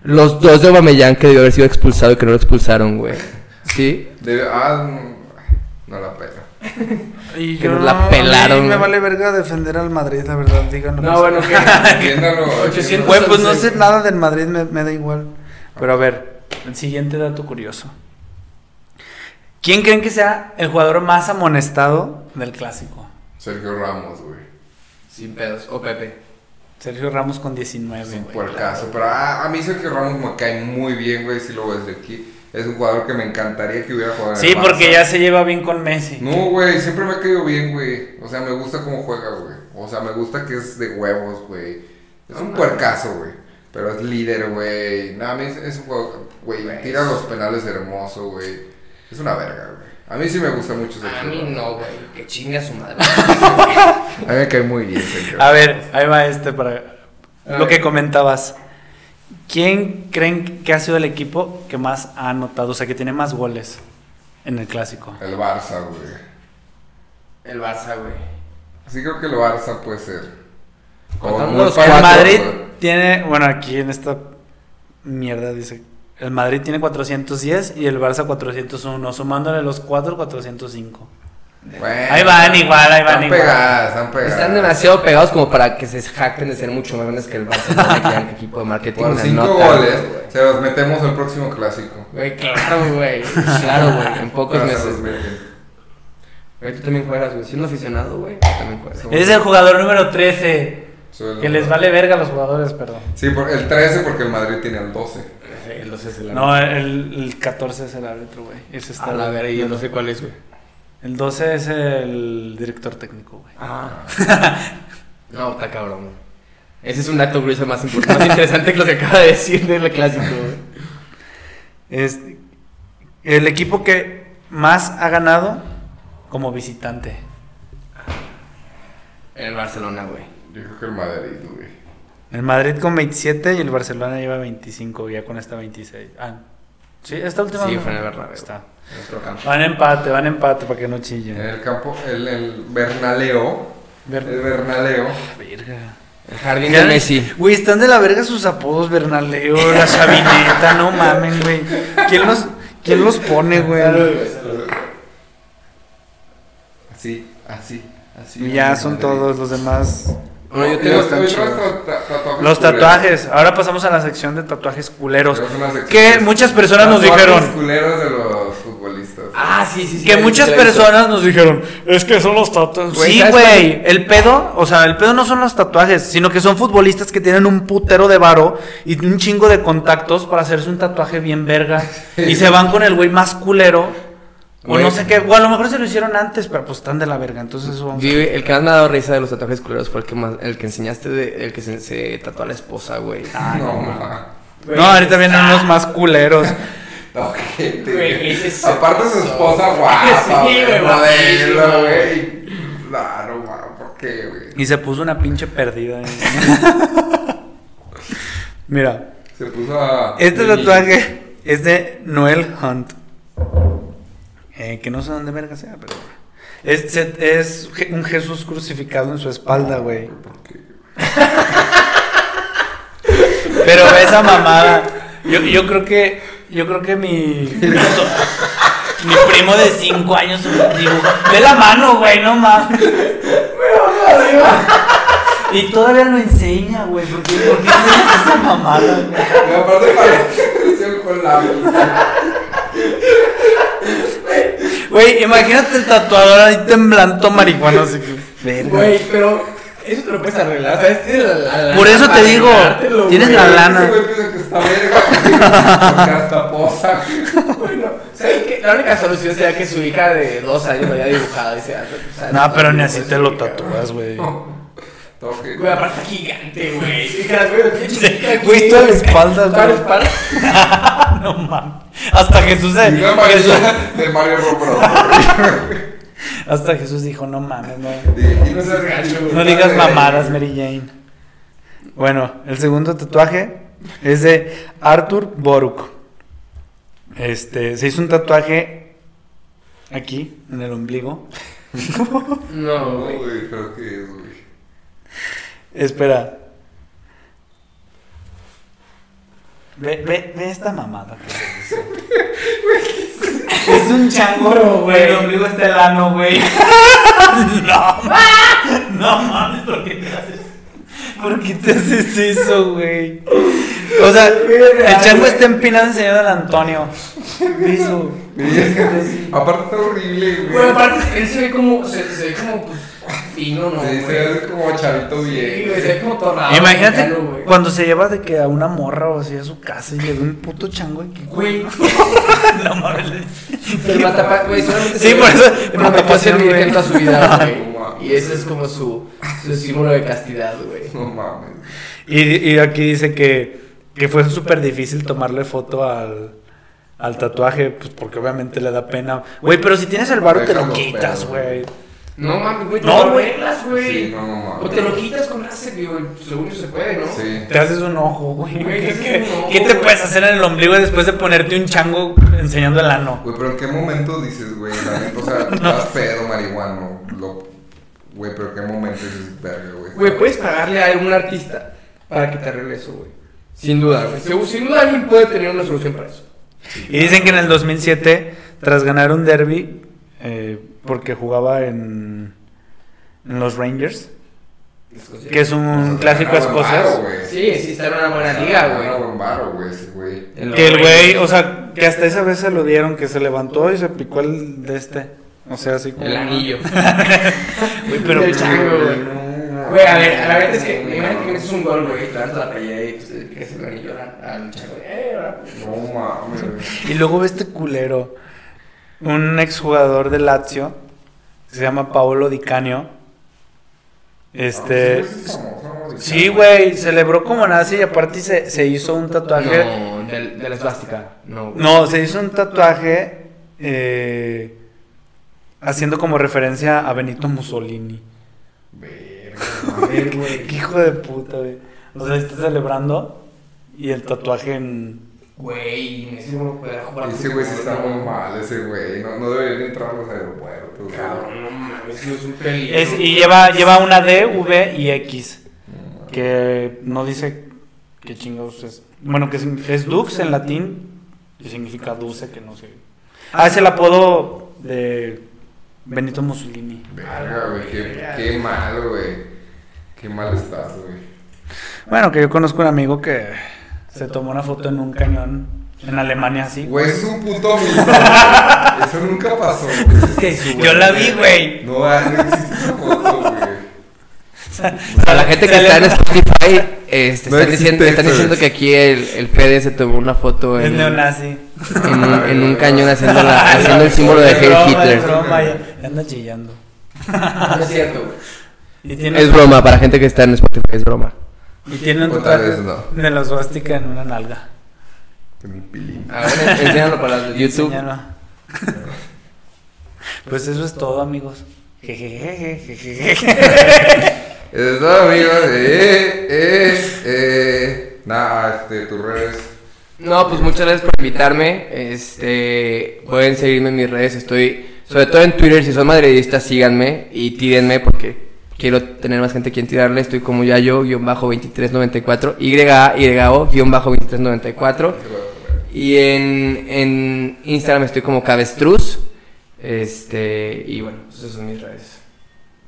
Los dos de Aubameyang que debió haber sido expulsado y que no lo expulsaron, güey. ¿Sí? Ah, no, no la pena. Y Que nos la pelaron, a mí me vale verga defender al Madrid, la verdad, díganlo. No, bueno, que... Entiéndalo. 800. Güey, pues no sé nada del Madrid, me, me da igual. Pero a ver, el siguiente dato curioso. ¿Quién creen que sea el jugador más amonestado del clásico? Sergio Ramos, güey. Sin pedos. O Pepe. Sergio Ramos con 19. Es un güey. puercaso. Pero a, a mí Sergio Ramos me cae muy bien, güey, si lo ves de aquí. Es un jugador que me encantaría que hubiera jugado en Sí, el porque Barça. ya se lleva bien con Messi. No, güey, siempre me ha caído bien, güey. O sea, me gusta cómo juega, güey. O sea, me gusta que es de huevos, güey. Es un puercaso, güey. Pero es líder, güey. No, a mí es, es un juego, güey. Güey. Tira los penales hermoso, güey. Es una verga, güey. A mí sí me gusta mucho Sergio A mí no, güey. Que chinga su madre. A mí me cae muy bien, Sergio A ver, ahí va este para A lo ver. que comentabas. ¿Quién creen que ha sido el equipo que más ha anotado, o sea, que tiene más goles en el clásico? El Barça, güey. El Barça, güey. Sí creo que el Barça puede ser. Muy los Madrid güey. Tiene, bueno, aquí en esta mierda dice, el Madrid tiene 410 y el Barça 401, sumándole los 4, 405. Bueno, Ahí van igual, ahí van están igual. pegadas, están pegadas. Están demasiado pegados como para que se jacten de ser mucho más grandes que el Barça. Que equipo de marketing. Por una cinco nota, goles, güey. se los metemos al próximo clásico. Güey, claro, güey. Claro, güey. En pocos meses, güey. tú también juegas, güey. Siendo aficionado, güey. También juegas. Eres el jugador número 13, El- que les vale verga a los jugadores, perdón. Sí, por, el 13 porque el Madrid tiene el 12. Sí, no sé si la. No, el, el 14 es el árbitro, güey. Ese está A la verga, yo no sé cuál es, güey. El 12 es el director técnico, güey. Ah. No, está cabrón, güey. Ese es un dato curioso más importante, más interesante que lo que acaba de decir del clásico, güey. Es el equipo que más ha ganado como visitante. El Barcelona, güey. Yo creo que el Madrid, güey. El Madrid con 27 y el Barcelona lleva 25, ya con esta 26. Ah, sí, esta última. Sí, fue en el Bernabéu. Está. En nuestro campo. Van empate, van empate para que no En chillen. el campo, el, el Bernaleo. El Bernaleo. Verga. El jardín de Messi. Güey, están de la verga sus apodos, Bernaleo, la Sabineta, no mamen, güey. ¿Quién los, quién los pone, güey? Así, así, así. Y ya son todos los demás. Bueno, yo tengo los- tatuajes Los culeros. tatuajes. Ahora pasamos a la sección de tatuajes culeros. Que muchas personas nos tatuajes dijeron. culeros de los futbolistas. Ah, sí, sí, sí. Que muchas personas nos dijeron, es que son los tatuajes. Güey, Sí, ¿sabes güey, el pedo, o sea, el pedo no son los tatuajes, sino que son futbolistas que tienen un putero de varo y un chingo de contactos para hacerse un tatuaje bien verga. Y se van con el güey más culero. O Güey. no sé qué, o a lo mejor se lo hicieron antes, pero pues están de la verga, entonces eso vamos a- Vi, el que más me ha dado risa de los tatuajes culeros fue el que más, el que enseñaste de, el que se, se tatuó a la esposa, güey. no, ma. No, ahorita vienen unos más culeros. Ojete, Güey, güey. es Aparte su esposa Sí, guapa, güey, güey, modelo, güey. Claro, ma, ¿por qué, güey? Y se puso una pinche perdida. ahí. Mira, Se puso a... Este tatuaje es de Noel Hunt. Eh, que no sé dónde verga sea, pero. Es, se- es un Jesús crucificado en su espalda, güey. ¿Por qué? Pero esa mamada. Yo, yo creo que. Yo creo que mi. Mi primo de 5 años dibuja. Ve la mano, güey, no mames. Y todavía lo enseña, güey. ¿Por qué, por qué enseñas esa mamada, güey? Y aparte parece con la Güey, imagínate el tatuador ahí temblando marihuana. Así que. Güey, pero eso te lo puedes arreglar. O sea, es- tienes la- la- la- Por eso te digo, tienes güey. la Ese lana. güey piensa que está verga porque hasta posa. Bueno, ¿sabes qué? La única solución sería que su hija de dos años lo haya dibujado. Y sea, o sea, No, pero ni así pues, te lo tatúas, güey. Toque. Güey, aparte está gigante, güey. Fíjate, güey, toda la espalda, Toda la espalda. No mames. Hasta Jesús, se- Jesús- de Mario hasta Jesús dijo, no mames, no. No digas mamadas, Mary Jane. Bueno, el segundo tatuaje es de Arthur Boruk. Este, se hizo un tatuaje aquí, en el ombligo. No, güey, creo que es, güey. Espera. Ve, ve, ve esta mamada. es un chango, güey. El ombligo está el ano, güey. no, no mames, ¿por qué te haces? ¿Por qué te haces eso, güey? O sea, el chango está empinado enseñando al Antonio. Eso. Aparte está horrible, güey. Güey, aparte, él se ve como, se, se ve como, pues, fino, ¿no? Sí, se ve como chavito Sí, bien. güey, se ve como tornado. Imagínate mexicano, güey. cuando se lleva de que a una morra o así a su casa y le ve un puto chango y que Güey. no mames. Pero matapa, güey, solamente Sí, se por ve- eso, ser matapasión, virgen güey. toda su vida, güey. Y ese es como su, su símbolo de castidad, güey. No mames. Y, y aquí dice que, que fue súper difícil tomarle foto al, al tatuaje, pues porque obviamente le da pena. Güey, pero si tienes el varo te lo quitas, güey. No mames, güey, te No, lo arreglas, güey. Sí, no, no mames. O te lo quitas con láser, güey. Según yo se puede, ¿no? Sí. Te haces un ojo, güey. ¿Qué, qué- te güey. puedes hacer en el ombligo después de ponerte un chango enseñando el ano? Güey, pero ¿en qué momento dices, güey? La neta, o sea, estás pedo, marihuano. Lo... Güey, pero ¿en qué momento dices, verga, güey? Güey, puedes pagarle a algún artista para que te arregle eso, güey. Sin duda, güey. Sin- Sin duda alguien puede tener una solución para eso. Y dicen que en el 2007, tras ganar un derby, eh, porque jugaba en, en los Rangers, que es un clásico escocés. Sí, sí, está en una buena liga, güey. Que el güey, o sea, que hasta esa vez se lo dieron, que se levantó y se picó el de este. O sea, así como. El anillo. Güey, pero. El chango, güey. A ver, a la verdad es que, imagínate que metes un gol, güey, te levantas la playera y pues, te picas el anillo al- al chango. Eh, ahora, pues. No mames. Y luego ve este culero. Un exjugador de Lazio. Se llama Paolo Di Canio. Este. Ah, pues. Sí, güey, celebró como nazi y aparte se, se hizo un tatuaje No, de la esvástica. No, güey. No, se hizo un tatuaje eh, haciendo como referencia a Benito Mussolini. Verga, Qué hijo de puta, güey. O sea, está celebrando y el tatuaje en... Güey, ese güey puede jugar. Ese güey sí está muy mal, ese güey. No, no debería ni entrar a los aeropuertos. Cabrón, no mames, es un peligro. Es, y lleva, lleva una D, V y X. Que no dice qué chingados es. Bueno, que es, es Dux en latín y significa dulce, que no sé. Ah, es el apodo de Benito Mussolini. Verga, güey. Qué, qué mal, güey. Qué mal estás, güey. Bueno, que yo conozco un amigo que se tomó una foto en un cañón en Alemania así. Güey, es un puto mito. Eso nunca pasó. Yo la vi, güey. No, ah, no existe esa foto, güey. Para la gente que está en Spotify, este, No están, diciendo, están diciendo que aquí el, el Fede se tomó una foto en, neonazi. en, un, en un cañón haciendo, la- haciendo el símbolo de Heil Hitler. Es broma, anda chillando. No es cierto, güey. Es broma, para gente que está en Spotify, es broma. Y tiene un tatuaje no. de la suástica en una nalga. En un pilín. A ver, enséñalo para los de YouTube. Enséñalo. Pues eso es todo, amigos. Eso es todo, amigos. Eh, eh, eh. Nada, este, tus redes. No, pues muchas gracias por invitarme. Este, pueden seguirme en mis redes. Estoy, sobre todo en Twitter, si son madridistas, síganme y tírenme porque quiero tener más gente a quien tirarle. Estoy como Yayo-2394, Y-O-2394. Y en, en Instagram estoy como Cabestruz. Este, y bueno, esas son mis redes.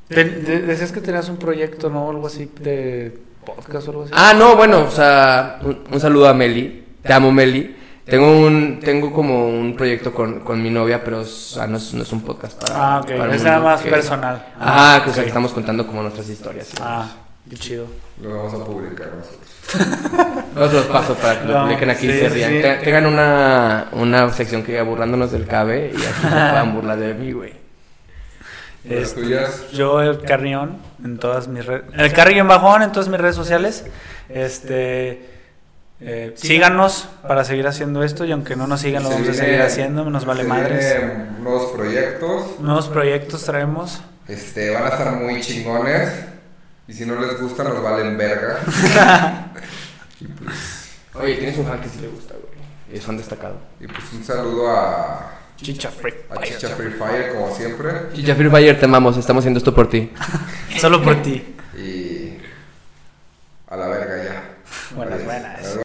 Decías que tenías un proyecto, ¿no? Algo así de podcast o algo así. Ah, no, bueno, o sea, un, un saludo a Meli. Te amo, Meli. Tengo un, tengo como un proyecto con, con mi novia, pero o sea, no, es, no es un podcast para. Ah, ok. para el Es nada más que- personal. Ajá, que o sea, ok. que estamos contando como nuestras historias. ¿sí? Ah, qué chido. Lo vamos a publicar nosotros. Os los paso para que lo No, publiquen aquí y sí, se rían. sí. Te- Tengan una, una sección que diga burlándonos del cabe y aquí se puedan burlar de mí, güey. Este. Yo, el Carrión, en todas mis redes. El Carrión Bajón en todas mis redes sociales. Este. Eh, síganos para seguir haciendo esto y aunque no nos sigan lo vamos a seguir haciendo, nos vale madres. Nuevos proyectos. Nuevos proyectos traemos. Este, van a estar muy chingones. Y si no les gusta, nos valen verga. y, pues, Oye, tienes un fan que sí le gusta, güey. Es fan destacado. y pues un saludo a, Chicha Freak. a Chicha Free Fire, como siempre. Chicha Free Fire, te amamos. Estamos haciendo esto por ti. Solo por ti. Y a la verga ya. Buenas